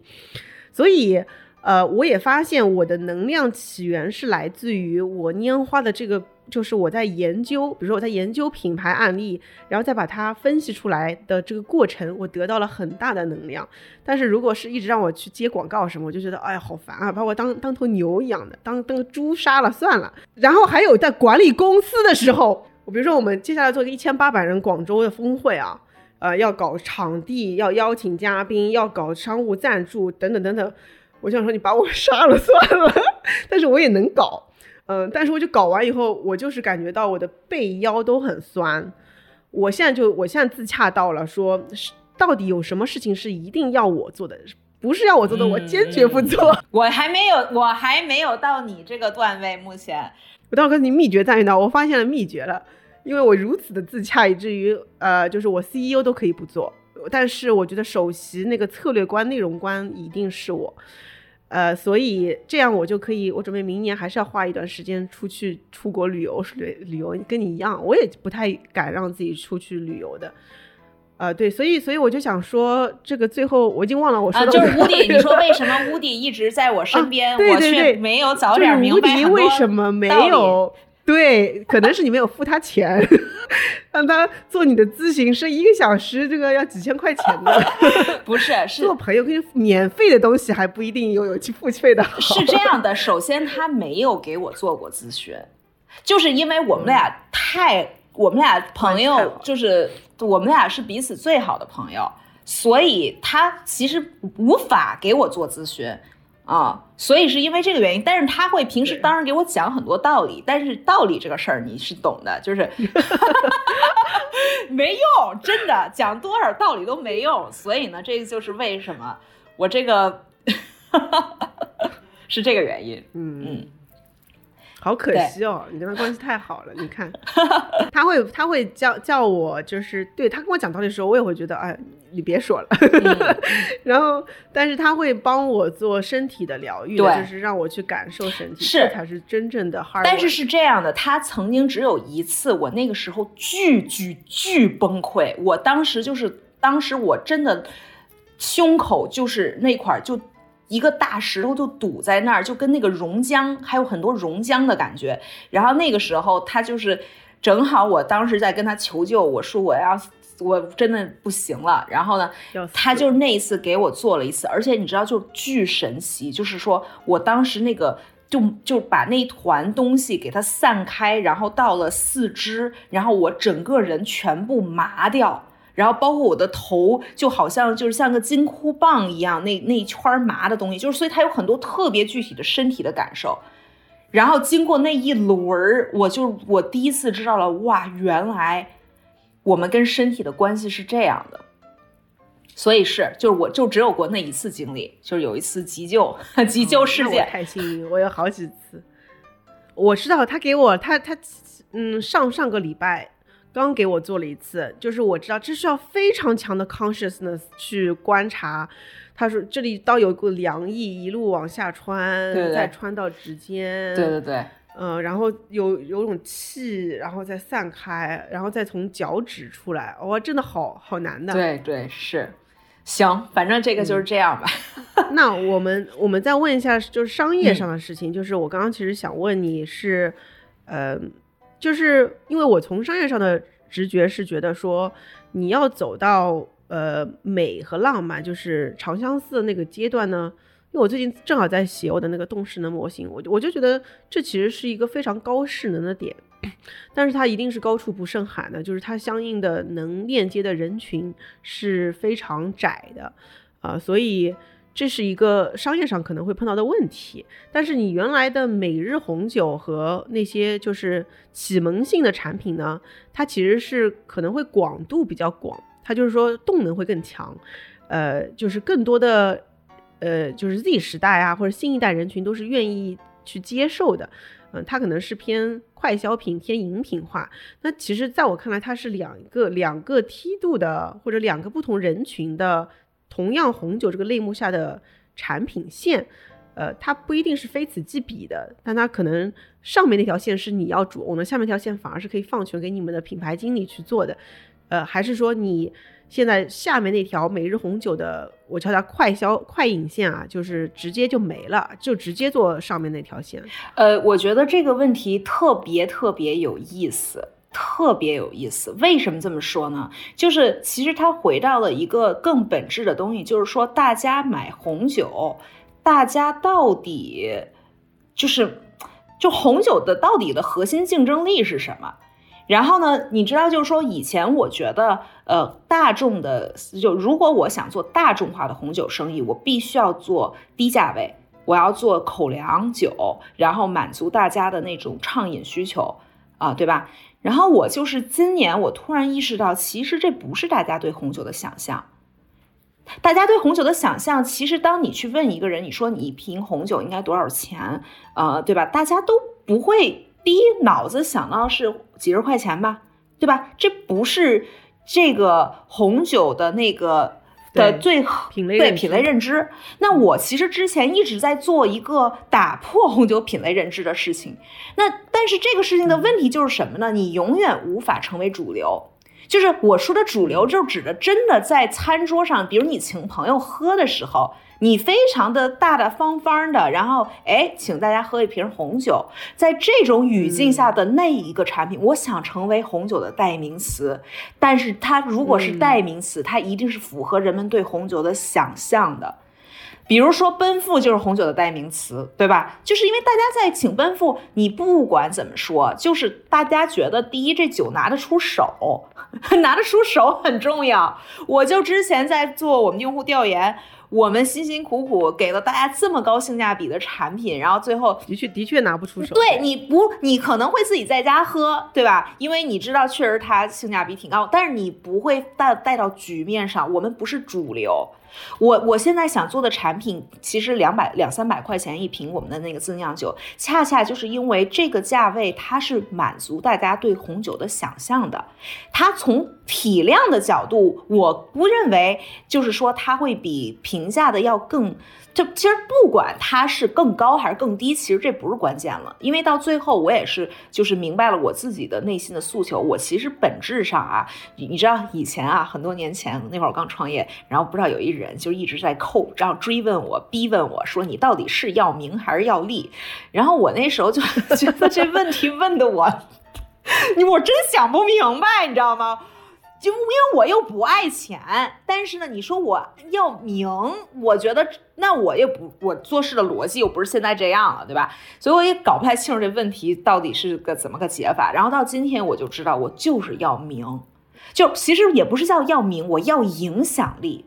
所以，呃，我也发现我的能量起源是来自于我拈花的这个。就是我在研究，比如说我在研究品牌案例，然后再把它分析出来的这个过程，我得到了很大的能量。但是如果是一直让我去接广告什么，我就觉得哎呀好烦啊，把我当当头牛一样的，当当猪杀了算了。然后还有在管理公司的时候，我比如说我们接下来做个一千八百人广州的峰会啊，呃，要搞场地，要邀请嘉宾，要搞商务赞助等等等等，我想说你把我 杀了算了，但是我也能搞。嗯，但是我就搞完以后，我就是感觉到我的背腰都很酸。我现在就，我现在自洽到了，说到底有什么事情是一定要我做的，不是要我做的，我坚决不做。我还没有，我还没有到你这个段位。目前，我告诉你秘诀在于哪？我发现了秘诀了，因为我如此的自洽，以至于呃，就是我 CEO 都可以不做，但是我觉得首席那个策略官、内容官一定是我。呃，所以这样我就可以，我准备明年还是要花一段时间出去出国旅游，旅旅游跟你一样，我也不太敢让自己出去旅游的。呃，对，所以所以我就想说，这个最后我已经忘了我说的。就是乌迪，你说为什么乌迪一直在我身边，我却没有早点明白很为什么没有？对，可能是你没有付他钱，让他做你的咨询师，一个小时这个要几千块钱的。不是，是做朋友可以免费的东西还不一定有有去付费的。是这样的，首先他没有给我做过咨询，就是因为我们俩太，我们俩朋友就是我们俩是彼此最好的朋友，所以他其实无法给我做咨询。啊，所以是因为这个原因，但是他会平时当然给我讲很多道理，但是道理这个事儿你是懂的，就是 没用，真的讲多少道理都没用。所以呢，这就是为什么我这个 是这个原因。嗯嗯。好可惜哦，你跟他关系太好了。你看，他会他会叫叫我，就是对他跟我讲道理的时候，我也会觉得，哎，你别说了。然后，但是他会帮我做身体的疗愈，就是让我去感受身体，这才是真正的 hard。但是是这样的，他曾经只有一次，我那个时候巨巨巨崩溃，我当时就是当时我真的胸口就是那块就。一个大石头就堵在那儿，就跟那个熔浆，还有很多熔浆的感觉。然后那个时候他就是正好，我当时在跟他求救，我说我要我真的不行了。然后呢，他就那一次给我做了一次，而且你知道就巨神奇，就是说我当时那个就就把那团东西给它散开，然后到了四肢，然后我整个人全部麻掉。然后包括我的头，就好像就是像个金箍棒一样，那那一圈麻的东西，就是所以它有很多特别具体的身体的感受。然后经过那一轮儿，我就我第一次知道了，哇，原来我们跟身体的关系是这样的。所以是，就是我就只有过那一次经历，就是有一次急救急救事件。太幸运，我有好几次。我知道他给我他他嗯上上个礼拜。刚给我做了一次，就是我知道这需要非常强的 consciousness 去观察。他说这里倒有个凉意，一路往下穿，再穿到指尖。对对对。嗯，然后有有种气，然后再散开，然后再从脚趾出来，哇，真的好好难的。对对是，行，反正这个就是这样吧。那我们我们再问一下，就是商业上的事情，就是我刚刚其实想问你是，呃，就是因为我从商业上的直觉是觉得说，你要走到呃美和浪漫，就是长相思的那个阶段呢。因为我最近正好在写我的那个动势能模型，我我就觉得这其实是一个非常高势能的点，但是它一定是高处不胜寒的，就是它相应的能链接的人群是非常窄的，啊，所以这是一个商业上可能会碰到的问题。但是你原来的每日红酒和那些就是启蒙性的产品呢，它其实是可能会广度比较广，它就是说动能会更强，呃，就是更多的。呃，就是 Z 时代啊，或者新一代人群都是愿意去接受的，嗯，它可能是偏快消品、偏饮品化。那其实在我看来，它是两个两个梯度的，或者两个不同人群的同样红酒这个类目下的产品线。呃，它不一定是非此即彼的，但它可能上面那条线是你要主，我们下面那条线反而是可以放权给你们的品牌经理去做的。呃，还是说你？现在下面那条每日红酒的，我叫它快销快饮线啊，就是直接就没了，就直接做上面那条线。呃，我觉得这个问题特别特别有意思，特别有意思。为什么这么说呢？就是其实它回到了一个更本质的东西，就是说大家买红酒，大家到底就是就红酒的到底的核心竞争力是什么？然后呢，你知道，就是说，以前我觉得，呃，大众的就如果我想做大众化的红酒生意，我必须要做低价位，我要做口粮酒，然后满足大家的那种畅饮需求，啊，对吧？然后我就是今年，我突然意识到，其实这不是大家对红酒的想象。大家对红酒的想象，其实当你去问一个人，你说你一瓶红酒应该多少钱，呃，对吧？大家都不会。第一脑子想到是几十块钱吧，对吧？这不是这个红酒的那个的最品类对品类认知。那我其实之前一直在做一个打破红酒品类认知的事情。那但是这个事情的问题就是什么呢？你永远无法成为主流。就是我说的主流，就指的真的在餐桌上，比如你请朋友喝的时候。你非常的大大方方的，然后哎，请大家喝一瓶红酒，在这种语境下的那一个产品，我想成为红酒的代名词。但是它如果是代名词，它一定是符合人们对红酒的想象的。比如说奔赴就是红酒的代名词，对吧？就是因为大家在请奔赴，你不管怎么说，就是大家觉得第一这酒拿得出手，拿得出手很重要。我就之前在做我们用户调研。我们辛辛苦苦给了大家这么高性价比的产品，然后最后的确的确拿不出手。对，你不，你可能会自己在家喝，对吧？因为你知道确实它性价比挺高，但是你不会带带到局面上。我们不是主流。我我现在想做的产品，其实两百两三百块钱一瓶，我们的那个自酿酒，恰恰就是因为这个价位，它是满足大家对红酒的想象的。它从体量的角度，我不认为就是说它会比平价的要更。就其实不管它是更高还是更低，其实这不是关键了，因为到最后我也是就是明白了我自己的内心的诉求。我其实本质上啊，你知道以前啊，很多年前那会儿我刚创业，然后不知道有一人就一直在扣，然后追问我、逼问我说你到底是要名还是要利？然后我那时候就觉得这问题问的我，你我真想不明白，你知道吗？因为我又不爱钱，但是呢，你说我要名，我觉得那我也不，我做事的逻辑又不是现在这样了，对吧？所以我也搞不太清楚这问题到底是个怎么个解法。然后到今天我就知道，我就是要名，就其实也不是叫要名，我要影响力。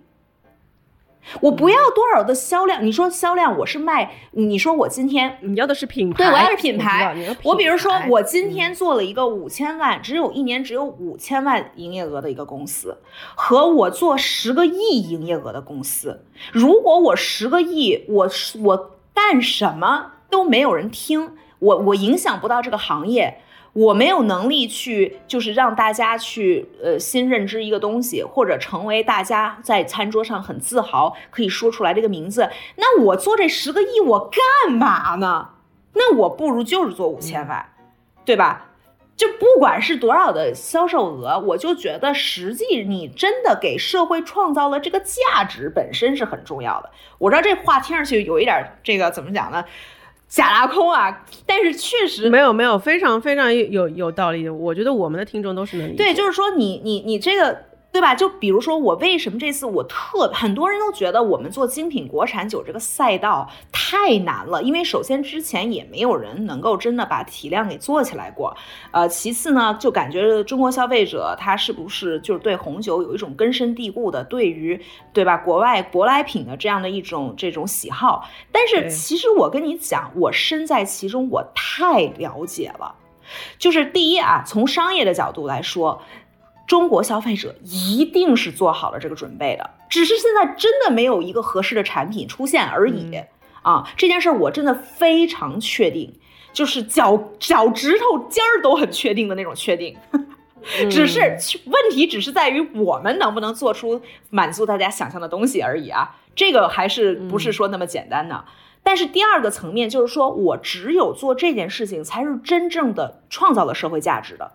我不要多少的销量，你说销量，我是卖。你说我今天你要的是品牌，对我要是品牌。我比如说，我今天做了一个五千万，只有一年只有五千万营业额的一个公司，和我做十个亿营业额的公司。如果我十个亿，我我干什么都没有人听，我我影响不到这个行业。我没有能力去，就是让大家去，呃，新认知一个东西，或者成为大家在餐桌上很自豪可以说出来这个名字。那我做这十个亿，我干嘛呢？那我不如就是做五千万，对吧？就不管是多少的销售额，我就觉得实际你真的给社会创造了这个价值本身是很重要的。我知道这话听上去有一点这个怎么讲呢？假拉空啊！但是确实没有没有，非常非常有有道理。我觉得我们的听众都是能理解。对，就是说你你你这个。对吧？就比如说，我为什么这次我特很多人都觉得我们做精品国产酒这个赛道太难了，因为首先之前也没有人能够真的把体量给做起来过，呃，其次呢，就感觉中国消费者他是不是就是对红酒有一种根深蒂固的对于对吧国外舶来品的这样的一种这种喜好？但是其实我跟你讲，我身在其中，我太了解了。就是第一啊，从商业的角度来说。中国消费者一定是做好了这个准备的，只是现在真的没有一个合适的产品出现而已啊！这件事儿我真的非常确定，就是脚脚趾头尖儿都很确定的那种确定，只是问题只是在于我们能不能做出满足大家想象的东西而已啊！这个还是不是说那么简单的？但是第二个层面就是说我只有做这件事情，才是真正的创造了社会价值的。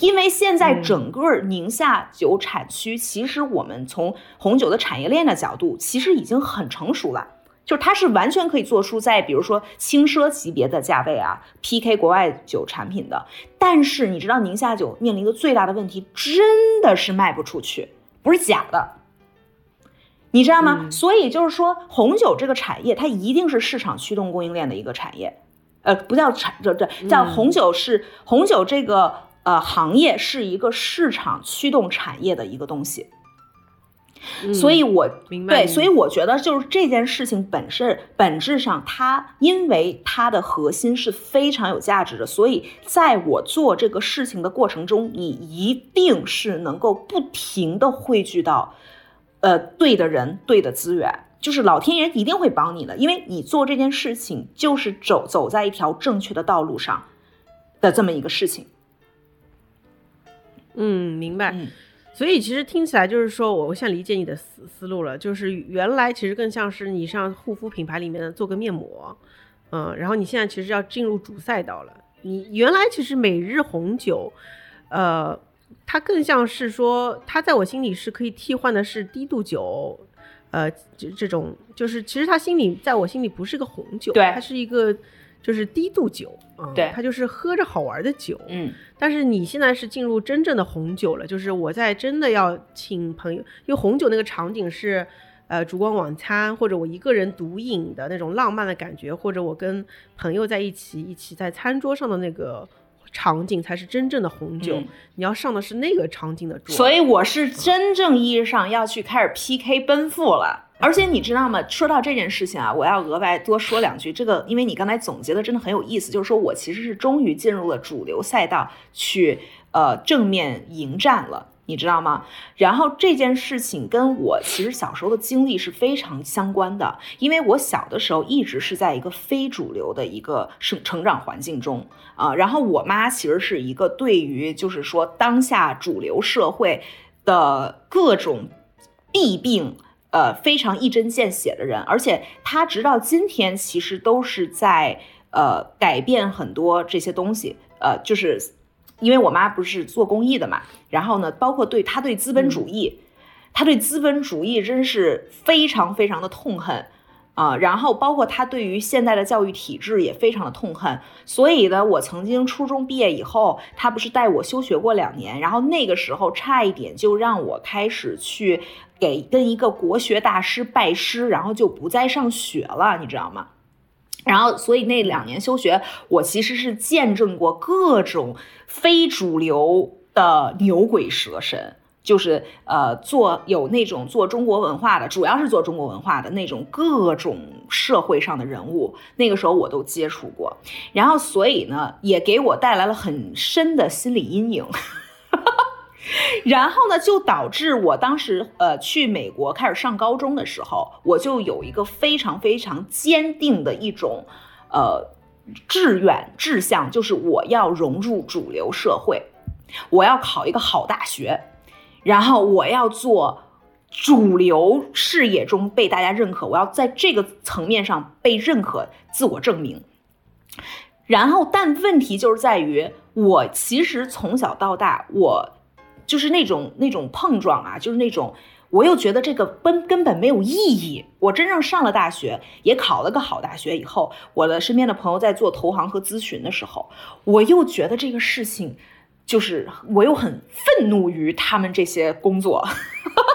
因为现在整个宁夏酒产区，其实我们从红酒的产业链的角度，其实已经很成熟了，就是它是完全可以做出在比如说轻奢级别的价位啊，PK 国外酒产品的。但是你知道宁夏酒面临的最大的问题，真的是卖不出去，不是假的，你知道吗？所以就是说，红酒这个产业，它一定是市场驱动供应链的一个产业，呃，不叫产，这这叫红酒是红酒这个。呃，行业是一个市场驱动产业的一个东西，所以我对，所以我觉得就是这件事情本身本质上，它因为它的核心是非常有价值的，所以在我做这个事情的过程中，你一定是能够不停的汇聚到，呃，对的人、对的资源，就是老天爷一定会帮你的，因为你做这件事情就是走走在一条正确的道路上的这么一个事情。嗯，明白。所以其实听起来就是说，我现在理解你的思思路了。就是原来其实更像是你上护肤品牌里面做个面膜，嗯，然后你现在其实要进入主赛道了。你原来其实每日红酒，呃，它更像是说，它在我心里是可以替换的是低度酒，呃，这这种就是其实它心里在我心里不是个红酒，对，它是一个。就是低度酒啊，对，它就是喝着好玩的酒，嗯。但是你现在是进入真正的红酒了，就是我在真的要请朋友，因为红酒那个场景是，呃，烛光晚餐或者我一个人独饮的那种浪漫的感觉，或者我跟朋友在一起一起在餐桌上的那个场景才是真正的红酒。你要上的是那个场景的桌，所以我是真正意义上要去开始 PK 奔赴了。而且你知道吗？说到这件事情啊，我要额外多说两句。这个，因为你刚才总结的真的很有意思，就是说我其实是终于进入了主流赛道去呃正面迎战了，你知道吗？然后这件事情跟我其实小时候的经历是非常相关的，因为我小的时候一直是在一个非主流的一个生成长环境中啊。然后我妈其实是一个对于就是说当下主流社会的各种弊病。呃，非常一针见血的人，而且他直到今天其实都是在呃改变很多这些东西。呃，就是因为我妈不是做公益的嘛，然后呢，包括对他对资本主义，他对资本主义真是非常非常的痛恨。啊，然后包括他对于现在的教育体制也非常的痛恨，所以呢，我曾经初中毕业以后，他不是带我休学过两年，然后那个时候差一点就让我开始去给跟一个国学大师拜师，然后就不再上学了，你知道吗？然后所以那两年休学，我其实是见证过各种非主流的牛鬼蛇神。就是呃，做有那种做中国文化的，主要是做中国文化的那种各种社会上的人物，那个时候我都接触过，然后所以呢，也给我带来了很深的心理阴影，然后呢，就导致我当时呃去美国开始上高中的时候，我就有一个非常非常坚定的一种呃志愿志向，就是我要融入主流社会，我要考一个好大学。然后我要做主流视野中被大家认可，我要在这个层面上被认可，自我证明。然后，但问题就是在于，我其实从小到大，我就是那种那种碰撞啊，就是那种，我又觉得这个根根本没有意义。我真正上了大学，也考了个好大学以后，我的身边的朋友在做投行和咨询的时候，我又觉得这个事情，就是我又很愤怒于他们这些工作，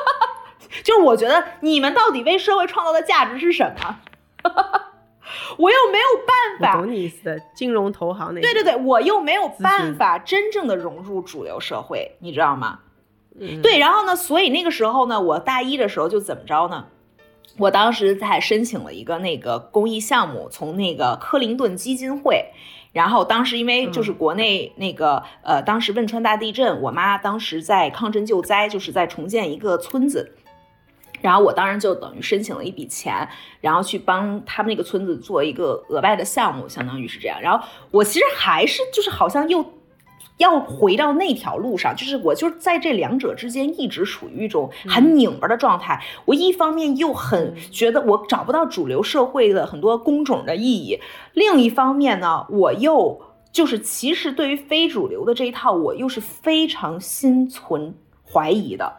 就是我觉得你们到底为社会创造的价值是什么？我又没有办法，我懂你意思的，金融投行那对对对，我又没有办法真正的融入主流社会，你知道吗？嗯，对，然后呢，所以那个时候呢，我大一的时候就怎么着呢？我当时在申请了一个那个公益项目，从那个克林顿基金会，然后当时因为就是国内那个呃，当时汶川大地震，我妈当时在抗震救灾，就是在重建一个村子。然后我当然就等于申请了一笔钱，然后去帮他们那个村子做一个额外的项目，相当于是这样。然后我其实还是就是好像又要回到那条路上，就是我就是在这两者之间一直处于一种很拧巴的状态。我一方面又很觉得我找不到主流社会的很多工种的意义，另一方面呢，我又就是其实对于非主流的这一套，我又是非常心存怀疑的。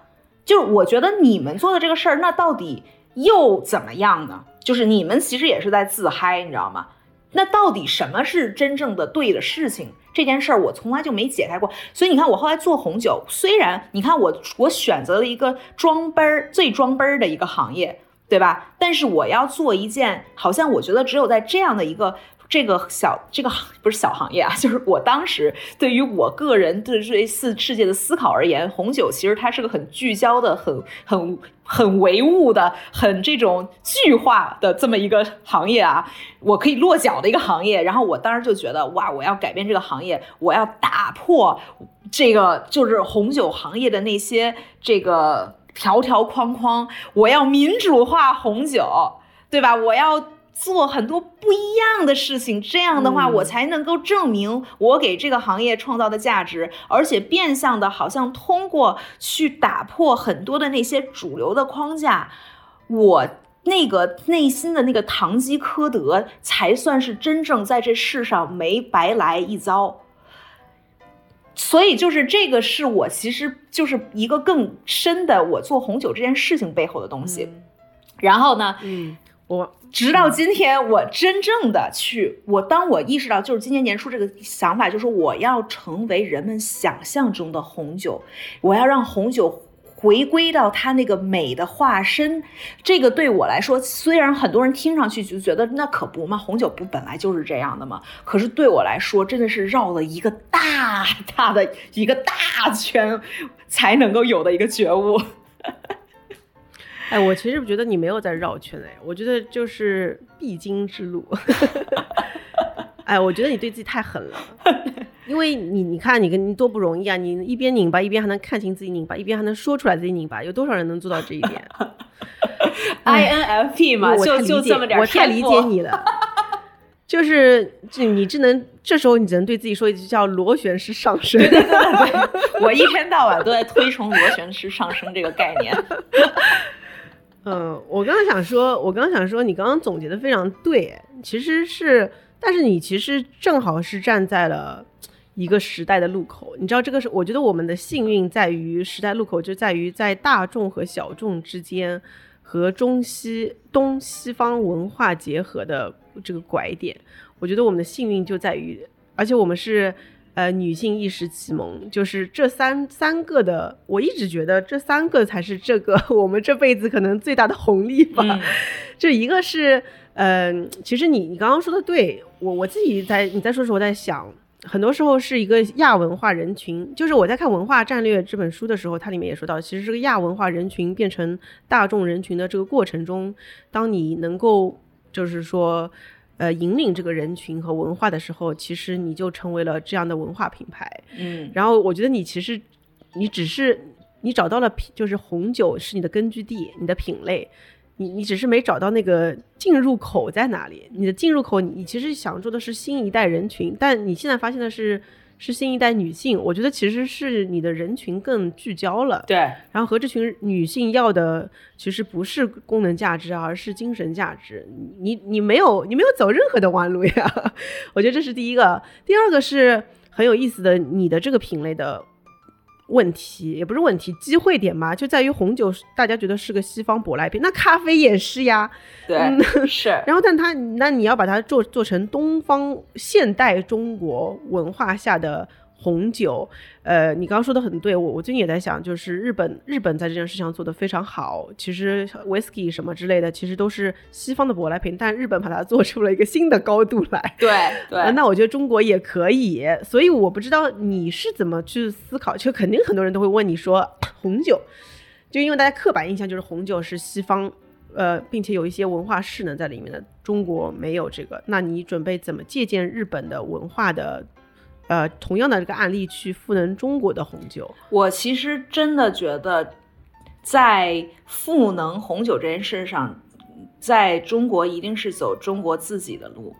就是我觉得你们做的这个事儿，那到底又怎么样呢？就是你们其实也是在自嗨，你知道吗？那到底什么是真正的对的事情？这件事儿我从来就没解开过。所以你看，我后来做红酒，虽然你看我我选择了一个装杯儿最装杯儿的一个行业，对吧？但是我要做一件，好像我觉得只有在这样的一个。这个小这个不是小行业啊，就是我当时对于我个人对这次世界的思考而言，红酒其实它是个很聚焦的、很很很唯物的、很这种具化的这么一个行业啊，我可以落脚的一个行业。然后我当时就觉得，哇，我要改变这个行业，我要打破这个就是红酒行业的那些这个条条框框，我要民主化红酒，对吧？我要。做很多不一样的事情，这样的话，我才能够证明我给这个行业创造的价值，而且变相的，好像通过去打破很多的那些主流的框架，我那个内心的那个堂吉诃德才算是真正在这世上没白来一遭。所以，就是这个是我其实就是一个更深的我做红酒这件事情背后的东西。然后呢，嗯。我直到今天，我真正的去，我当我意识到，就是今年年初这个想法，就是我要成为人们想象中的红酒，我要让红酒回归到它那个美的化身。这个对我来说，虽然很多人听上去就觉得那可不嘛，红酒不本来就是这样的吗？可是对我来说，真的是绕了一个大大的一个大圈，才能够有的一个觉悟。哎，我其实觉得你没有在绕圈哎，我觉得就是必经之路。哎，我觉得你对自己太狠了，因为你你看你跟你多不容易啊！你一边拧巴，一边还能看清自己拧巴，一边还能说出来自己拧巴，有多少人能做到这一点？INFP 嘛，就就这么点我太理解你了。就是这你只能这时候你只能对自己说一句叫螺旋式上升。对对对，我一天到晚都在推崇螺旋式上升这个概念。嗯，我刚刚想说，我刚刚想说，你刚刚总结的非常对，其实是，但是你其实正好是站在了一个时代的路口。你知道，这个是我觉得我们的幸运在于时代路口，就在于在大众和小众之间和中西东西方文化结合的这个拐点。我觉得我们的幸运就在于，而且我们是。呃，女性意识启蒙就是这三三个的，我一直觉得这三个才是这个 我们这辈子可能最大的红利吧。这一个是，嗯，其实你你刚刚说的对我我自己在你在说时候我在想，很多时候是一个亚文化人群，就是我在看《文化战略》这本书的时候，它里面也说到，其实这个亚文化人群变成大众人群的这个过程中，当你能够就是说。呃，引领这个人群和文化的时候，其实你就成为了这样的文化品牌。嗯，然后我觉得你其实，你只是你找到了品，就是红酒是你的根据地，你的品类，你你只是没找到那个进入口在哪里。你的进入口，你其实想做的是新一代人群，但你现在发现的是，是新一代女性，我觉得其实是你的人群更聚焦了。对，然后和这群女性要的其实不是功能价值，而是精神价值。你你没有你没有走任何的弯路呀，我觉得这是第一个。第二个是很有意思的，你的这个品类的。问题也不是问题，机会点嘛，就在于红酒，大家觉得是个西方舶来品，那咖啡也是呀，对，是。然后，但它，那你要把它做做成东方现代中国文化下的。红酒，呃，你刚刚说的很对，我我最近也在想，就是日本日本在这件事上做的非常好。其实 whisky 什么之类的，其实都是西方的舶来品，但日本把它做出了一个新的高度来。对对，那我觉得中国也可以。所以我不知道你是怎么去思考，其实肯定很多人都会问你说，红酒，就因为大家刻板印象就是红酒是西方，呃，并且有一些文化势能在里面的，中国没有这个。那你准备怎么借鉴日本的文化的？呃，同样的这个案例去赋能中国的红酒，我其实真的觉得，在赋能红酒这件事上，在中国一定是走中国自己的路，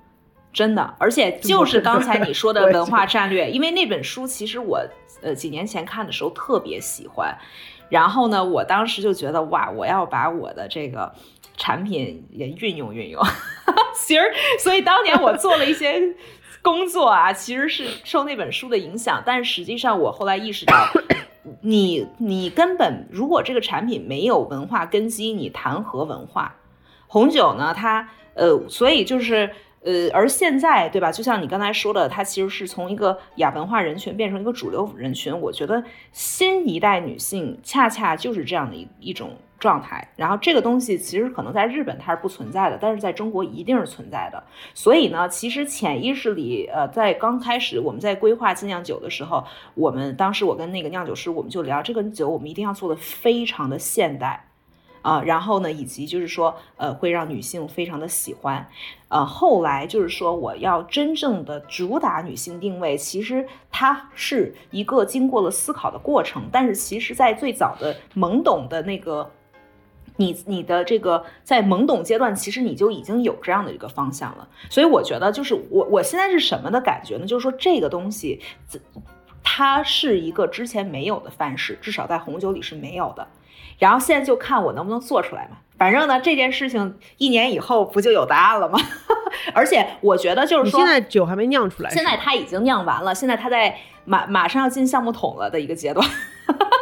真的。而且就是 刚才你说的文化战略，因为那本书其实我呃几年前看的时候特别喜欢，然后呢，我当时就觉得哇，我要把我的这个产品也运用运用，其实所以当年我做了一些。工作啊，其实是受那本书的影响，但是实际上我后来意识到，你你根本如果这个产品没有文化根基，你谈何文化？红酒呢？它呃，所以就是呃，而现在对吧？就像你刚才说的，它其实是从一个亚文化人群变成一个主流人群。我觉得新一代女性恰恰就是这样的一一种。状态，然后这个东西其实可能在日本它是不存在的，但是在中国一定是存在的。所以呢，其实潜意识里，呃，在刚开始我们在规划精酿酒的时候，我们当时我跟那个酿酒师我们就聊，这个酒我们一定要做的非常的现代，啊，然后呢，以及就是说，呃，会让女性非常的喜欢。呃，后来就是说，我要真正的主打女性定位，其实它是一个经过了思考的过程，但是其实在最早的懵懂的那个。你你的这个在懵懂阶段，其实你就已经有这样的一个方向了。所以我觉得，就是我我现在是什么的感觉呢？就是说这个东西，它是一个之前没有的范式，至少在红酒里是没有的。然后现在就看我能不能做出来嘛。反正呢，这件事情一年以后不就有答案了吗？而且我觉得就是说，现在酒还没酿出来，现在它已经酿完了，现在它在马马上要进橡木桶了的一个阶段。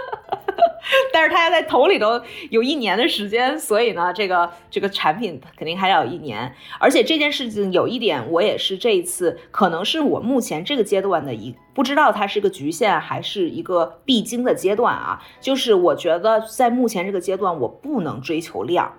但是它要在桶里头有一年的时间，所以呢，这个这个产品肯定还要有一年。而且这件事情有一点，我也是这一次，可能是我目前这个阶段的一不知道它是个局限还是一个必经的阶段啊。就是我觉得在目前这个阶段，我不能追求量。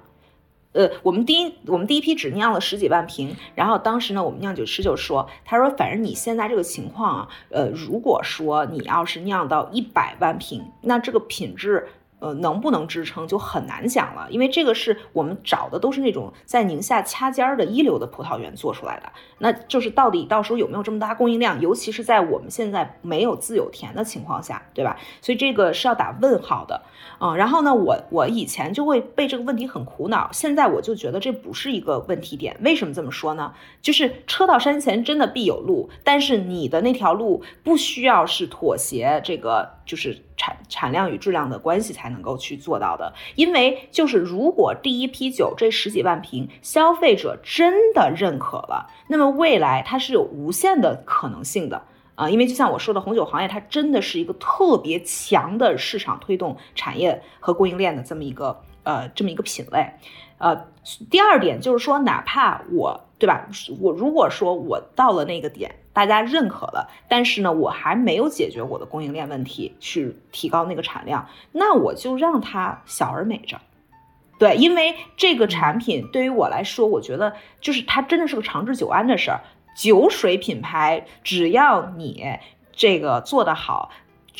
呃，我们第一我们第一批只酿了十几万瓶，然后当时呢，我们酿酒师就说，他说反正你现在这个情况啊，呃，如果说你要是酿到一百万瓶，那这个品质。呃，能不能支撑就很难讲了，因为这个是我们找的都是那种在宁夏掐尖儿的一流的葡萄园做出来的，那就是到底到时候有没有这么大供应量，尤其是在我们现在没有自有田的情况下，对吧？所以这个是要打问号的，嗯，然后呢，我我以前就会被这个问题很苦恼，现在我就觉得这不是一个问题点，为什么这么说呢？就是车到山前真的必有路，但是你的那条路不需要是妥协这个。就是产产量与质量的关系才能够去做到的，因为就是如果第一批酒这十几万瓶消费者真的认可了，那么未来它是有无限的可能性的啊！因为就像我说的，红酒行业它真的是一个特别强的市场推动产业和供应链的这么一个呃这么一个品类，呃，第二点就是说，哪怕我对吧，我如果说我到了那个点。大家认可了，但是呢，我还没有解决我的供应链问题，去提高那个产量，那我就让它小而美着。对，因为这个产品对于我来说，我觉得就是它真的是个长治久安的事儿。酒水品牌，只要你这个做得好，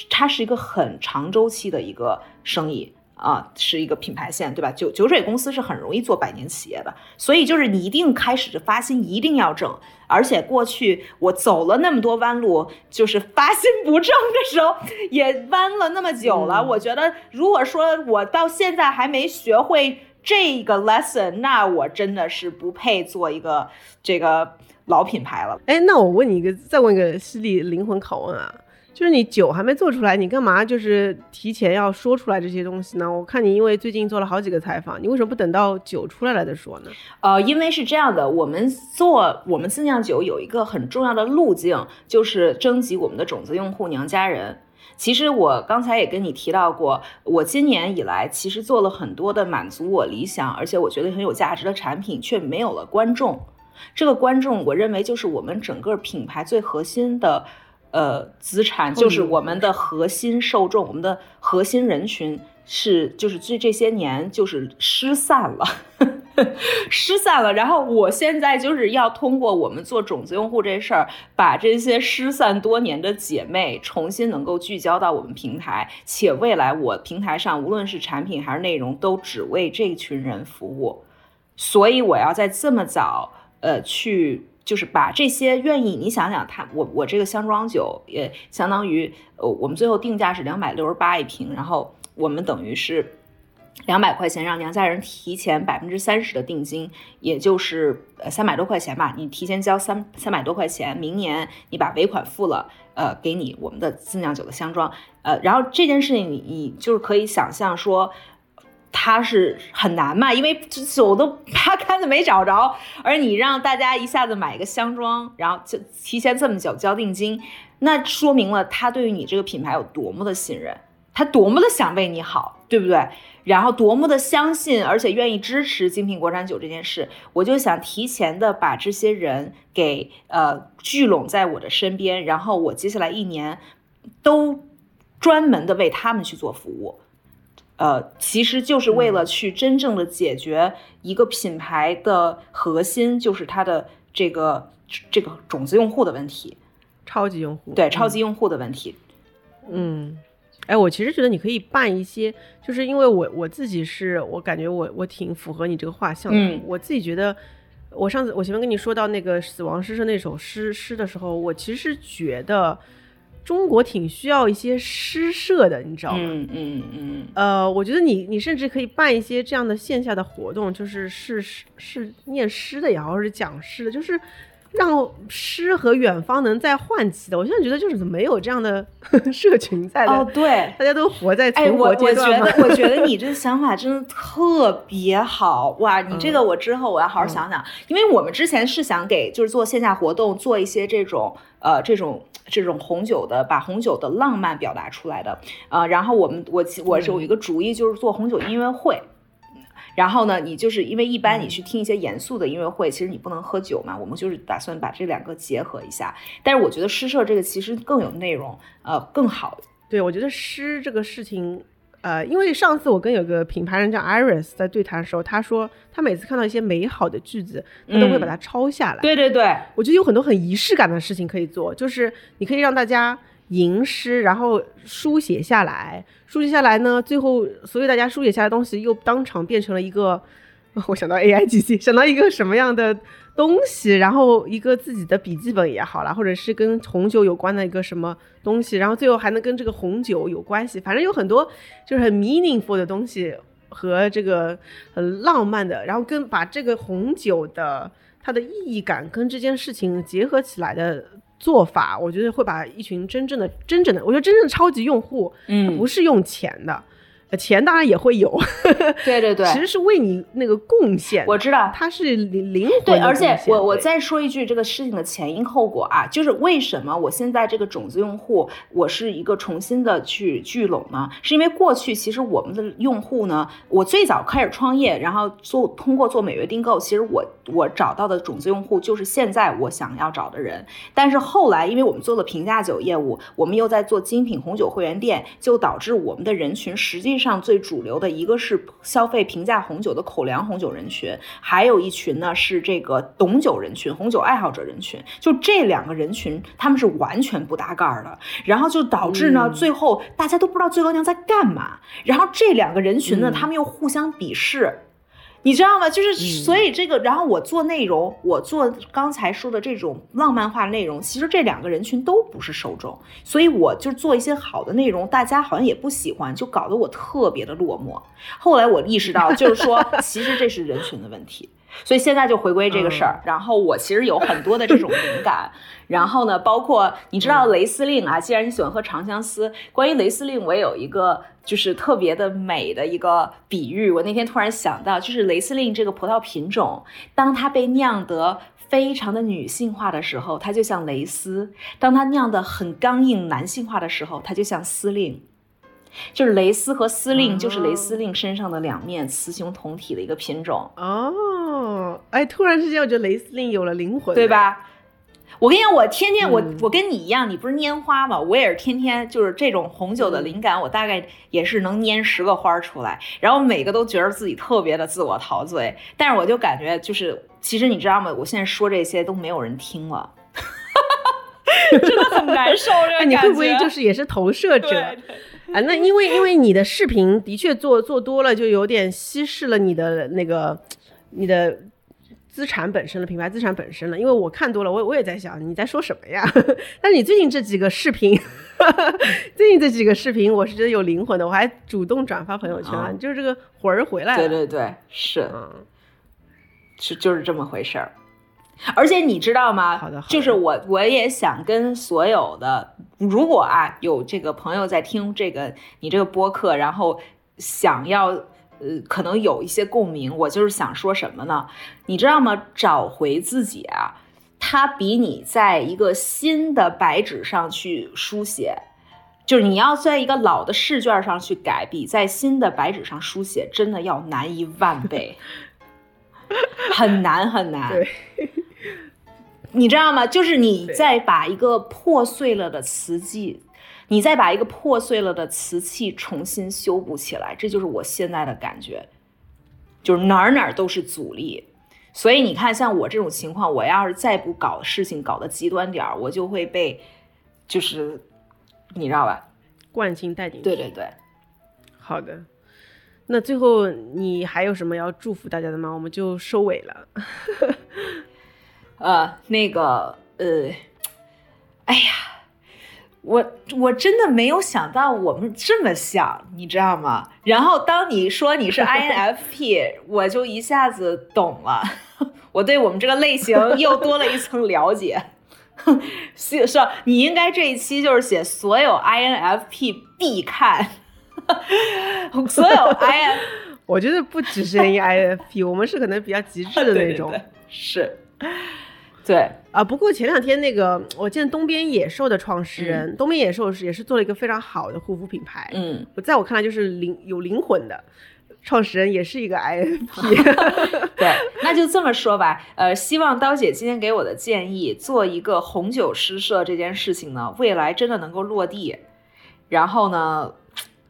它是一个很长周期的一个生意。啊，是一个品牌线，对吧？酒酒水公司是很容易做百年企业的，所以就是你一定开始的发心，一定要正。而且过去我走了那么多弯路，就是发心不正的时候，也弯了那么久了。我觉得，如果说我到现在还没学会这个 lesson，那我真的是不配做一个这个老品牌了。哎，那我问你一个，再问一个犀利灵魂拷问啊，就是你酒还没做出来，你干嘛就是提前要说出来这些东西呢？我看你因为最近做了好几个采访，你为什么不等到酒出来了再说呢？呃，因为是这样的，我们做我们自酿酒有一个很重要的路径，就是征集我们的种子用户娘家人。其实我刚才也跟你提到过，我今年以来其实做了很多的满足我理想，而且我觉得很有价值的产品，却没有了观众。这个观众，我认为就是我们整个品牌最核心的，呃，资产，就是我们的核心受众，我们的核心人群是，就是这这些年就是失散了。失散了，然后我现在就是要通过我们做种子用户这事儿，把这些失散多年的姐妹重新能够聚焦到我们平台，且未来我平台上无论是产品还是内容，都只为这群人服务。所以我要在这么早，呃，去就是把这些愿意，你想想，他我我这个箱装酒也相当于，呃，我们最后定价是两百六十八一瓶，然后我们等于是。两百块钱让娘家人提前百分之三十的定金，也就是呃三百多块钱吧。你提前交三三百多块钱，明年你把尾款付了，呃，给你我们的自酿酒的箱装。呃，然后这件事情你你就是可以想象说，它是很难嘛，因为酒都八竿子没找着，而你让大家一下子买一个箱装，然后就提前这么久交定金，那说明了他对于你这个品牌有多么的信任，他多么的想为你好，对不对？然后多么的相信，而且愿意支持精品国产酒这件事，我就想提前的把这些人给呃聚拢在我的身边，然后我接下来一年都专门的为他们去做服务，呃，其实就是为了去真正的解决一个品牌的核心，就是它的这个这个种子用户的问题，超级用户，对超级用户的问题，嗯。哎，我其实觉得你可以办一些，就是因为我我自己是我感觉我我挺符合你这个画像的。我自己觉得，我上次我前面跟你说到那个死亡诗社那首诗诗的时候，我其实觉得中国挺需要一些诗社的，你知道吗？嗯嗯嗯。呃，我觉得你你甚至可以办一些这样的线下的活动，就是是是念诗的也好，或者讲诗的，就是。让诗和远方能再唤起的，我现在觉得就是没有这样的 社群在哦，对，大家都活在存活阶段我我觉得，我觉得你这个想法真的特别好哇！你这个我之后我要好好想想，因为我们之前是想给就是做线下活动，做一些这种呃这种这种红酒的，把红酒的浪漫表达出来的。呃，然后我们我我有一个主意，就是做红酒音乐会。然后呢，你就是因为一般你去听一些严肃的音乐会，其实你不能喝酒嘛。我们就是打算把这两个结合一下。但是我觉得诗社这个其实更有内容，呃，更好。对，我觉得诗这个事情，呃，因为上次我跟有个品牌人叫 Iris 在对谈的时候，他说他每次看到一些美好的句子，他都会把它抄下来。对对对，我觉得有很多很仪式感的事情可以做，就是你可以让大家。吟诗，然后书写下来，书写下来呢，最后所有大家书写下来的东西又当场变成了一个，我想到 A I G C，想到一个什么样的东西，然后一个自己的笔记本也好了，或者是跟红酒有关的一个什么东西，然后最后还能跟这个红酒有关系，反正有很多就是很 meaningful 的东西和这个很浪漫的，然后跟把这个红酒的它的意义感跟这件事情结合起来的。做法，我觉得会把一群真正的、真正的，我觉得真正的超级用户，嗯，不是用钱的。钱当然也会有，对对对，其实是为你那个贡献。我知道，它是灵灵魂。对，而且我我再说一句这个事情的前因后果啊，就是为什么我现在这个种子用户，我是一个重新的去聚拢呢？是因为过去其实我们的用户呢，我最早开始创业，然后做通过做每月订购，其实我我找到的种子用户就是现在我想要找的人。但是后来因为我们做了平价酒业务，我们又在做精品红酒会员店，就导致我们的人群实际。上最主流的一个是消费平价红酒的口粮红酒人群，还有一群呢是这个懂酒人群、红酒爱好者人群。就这两个人群，他们是完全不搭盖儿的，然后就导致呢，最后大家都不知道醉高娘在干嘛。然后这两个人群呢，他们又互相鄙视。你知道吗？就是所以这个，然后我做内容，我做刚才说的这种浪漫化内容，其实这两个人群都不是受众，所以我就做一些好的内容，大家好像也不喜欢，就搞得我特别的落寞。后来我意识到，就是说，其实这是人群的问题。所以现在就回归这个事儿，然后我其实有很多的这种灵感，然后呢，包括你知道雷司令啊，既然你喜欢喝长相思，关于雷司令，我有一个就是特别的美的一个比喻，我那天突然想到，就是雷司令这个葡萄品种，当它被酿得非常的女性化的时候，它就像蕾丝；当它酿得很刚硬男性化的时候，它就像司令。就是蕾丝和司令，就是雷司令身上的两面雌雄同体的一个品种哦。哎，突然之间，我觉得雷司令有了灵魂，对吧？我跟你讲，我天天我我跟你一样，你不是拈花吗？我也是天天就是这种红酒的灵感，我大概也是能拈十个花出来，然后每个都觉得自己特别的自我陶醉。但是我就感觉，就是其实你知道吗？我现在说这些都没有人听了，真的很难受。这个你会不会就是也是投射者？啊，那因为因为你的视频的确做做多了，就有点稀释了你的那个你的资产本身了，品牌资产本身了。因为我看多了，我我也在想你在说什么呀？但是你最近这几个视频，最近这几个视频，我是觉得有灵魂的，我还主动转发朋友圈了，就是这个魂儿回来了。对对对，是，是就是这么回事儿。而且你知道吗？好的，就是我我也想跟所有的，如果啊有这个朋友在听这个你这个播客，然后想要呃可能有一些共鸣，我就是想说什么呢？你知道吗？找回自己啊，它比你在一个新的白纸上去书写，就是你要在一个老的试卷上去改，比在新的白纸上书写真的要难一万倍，很难很难。对。你知道吗？就是你再把一个破碎了的瓷器，你再把一个破碎了的瓷器重新修补起来，这就是我现在的感觉，就是哪儿哪儿都是阻力。所以你看，像我这种情况，我要是再不搞事情搞得极端点儿，我就会被，就是你知道吧？惯性带进去。对对对，好的。那最后你还有什么要祝福大家的吗？我们就收尾了。呃，那个，呃，哎呀，我我真的没有想到我们这么像，你知道吗？然后当你说你是 INFP，我就一下子懂了，我对我们这个类型又多了一层了解。是是，你应该这一期就是写所有 INFP 必看，所有 IN，我觉得不只是 INFP，我们是可能比较极致的那种，是。对啊，不过前两天那个，我见东边野兽的创始人，东边野兽是也是做了一个非常好的护肤品牌。嗯，我在我看来就是灵有灵魂的创始人，也是一个 INFP。对，那就这么说吧。呃，希望刀姐今天给我的建议，做一个红酒诗社这件事情呢，未来真的能够落地。然后呢，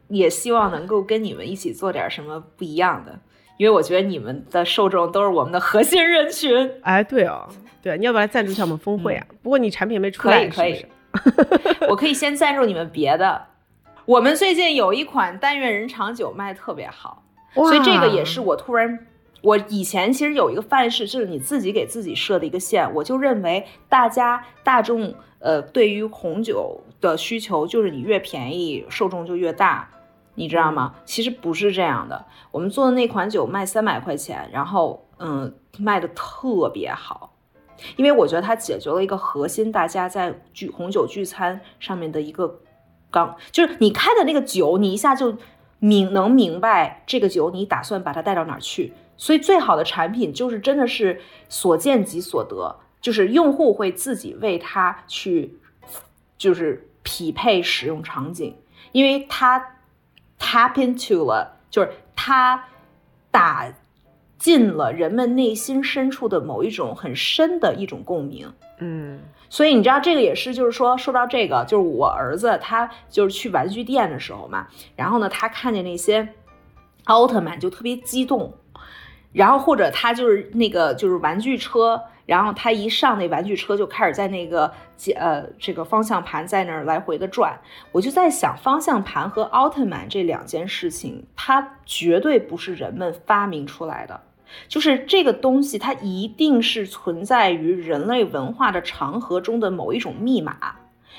也希望能够跟你们一起做点什么不一样的，因为我觉得你们的受众都是我们的核心人群。哎，对哦。对，你要不要赞助一下我们峰会啊？不过你产品没出来，可以可以，我可以先赞助你们别的。我们最近有一款但愿人长久卖特别好，所以这个也是我突然，我以前其实有一个范式，就是你自己给自己设的一个线，我就认为大家大众呃对于红酒的需求就是你越便宜受众就越大，你知道吗？其实不是这样的，我们做的那款酒卖三百块钱，然后嗯卖的特别好。因为我觉得它解决了一个核心，大家在聚红酒聚餐上面的一个刚，就是你开的那个酒，你一下就明能明白这个酒你打算把它带到哪儿去。所以最好的产品就是真的是所见即所得，就是用户会自己为它去，就是匹配使用场景，因为它 tap into 了，就是它打。进了人们内心深处的某一种很深的一种共鸣，嗯，所以你知道这个也是，就是说说到这个，就是我儿子他就是去玩具店的时候嘛，然后呢他看见那些奥特曼就特别激动，然后或者他就是那个就是玩具车。然后他一上那玩具车，就开始在那个呃这个方向盘在那儿来回的转。我就在想，方向盘和奥特曼这两件事情，它绝对不是人们发明出来的，就是这个东西，它一定是存在于人类文化的长河中的某一种密码，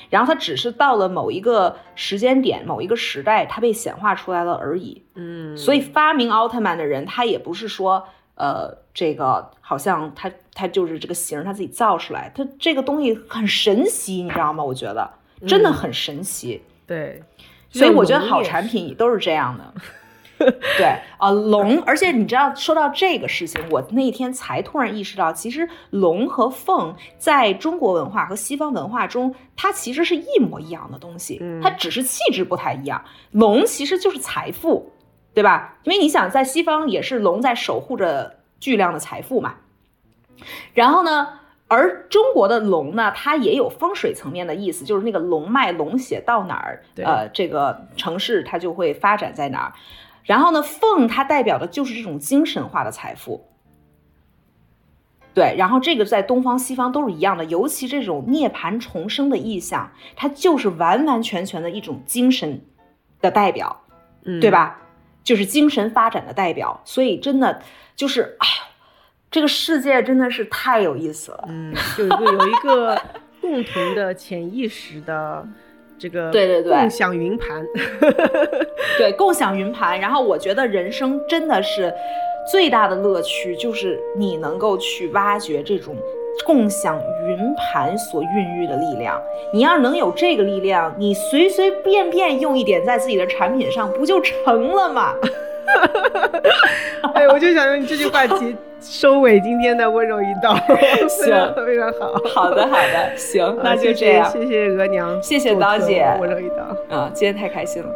然后它只是到了某一个时间点、某一个时代，它被显化出来了而已。嗯，所以发明奥特曼的人，他也不是说，呃，这个好像他他就是这个形它自己造出来，它这个东西很神奇，你知道吗？我觉得真的很神奇。对，所以我觉得好产品都是这样的。对啊，龙，而且你知道，说到这个事情，我那天才突然意识到，其实龙和凤在中国文化和西方文化中，它其实是一模一样的东西，它只是气质不太一样。龙其实就是财富，对吧？因为你想，在西方也是龙在守护着巨量的财富嘛。然后呢，而中国的龙呢，它也有风水层面的意思，就是那个龙脉龙血到哪儿，呃，这个城市它就会发展在哪儿。然后呢，凤它代表的就是这种精神化的财富。对，然后这个在东方西方都是一样的，尤其这种涅槃重生的意象，它就是完完全全的一种精神的代表。嗯对？吧？就是精神发展的代表，所以真的就是，这个世界真的是太有意思了。嗯，就有一个有一个共同的潜意识的这个对对对共享云盘。对，共享云盘。然后我觉得人生真的是最大的乐趣，就是你能够去挖掘这种共享云盘所孕育的力量。你要是能有这个力量，你随随便便用一点在自己的产品上，不就成了吗？哎，我就想用你这句话 题收尾今天的温柔一道，非常非常好。好的，好的，行，那就这样。谢谢谢额娘，谢谢刀姐温柔一刀。啊，今天太开心了。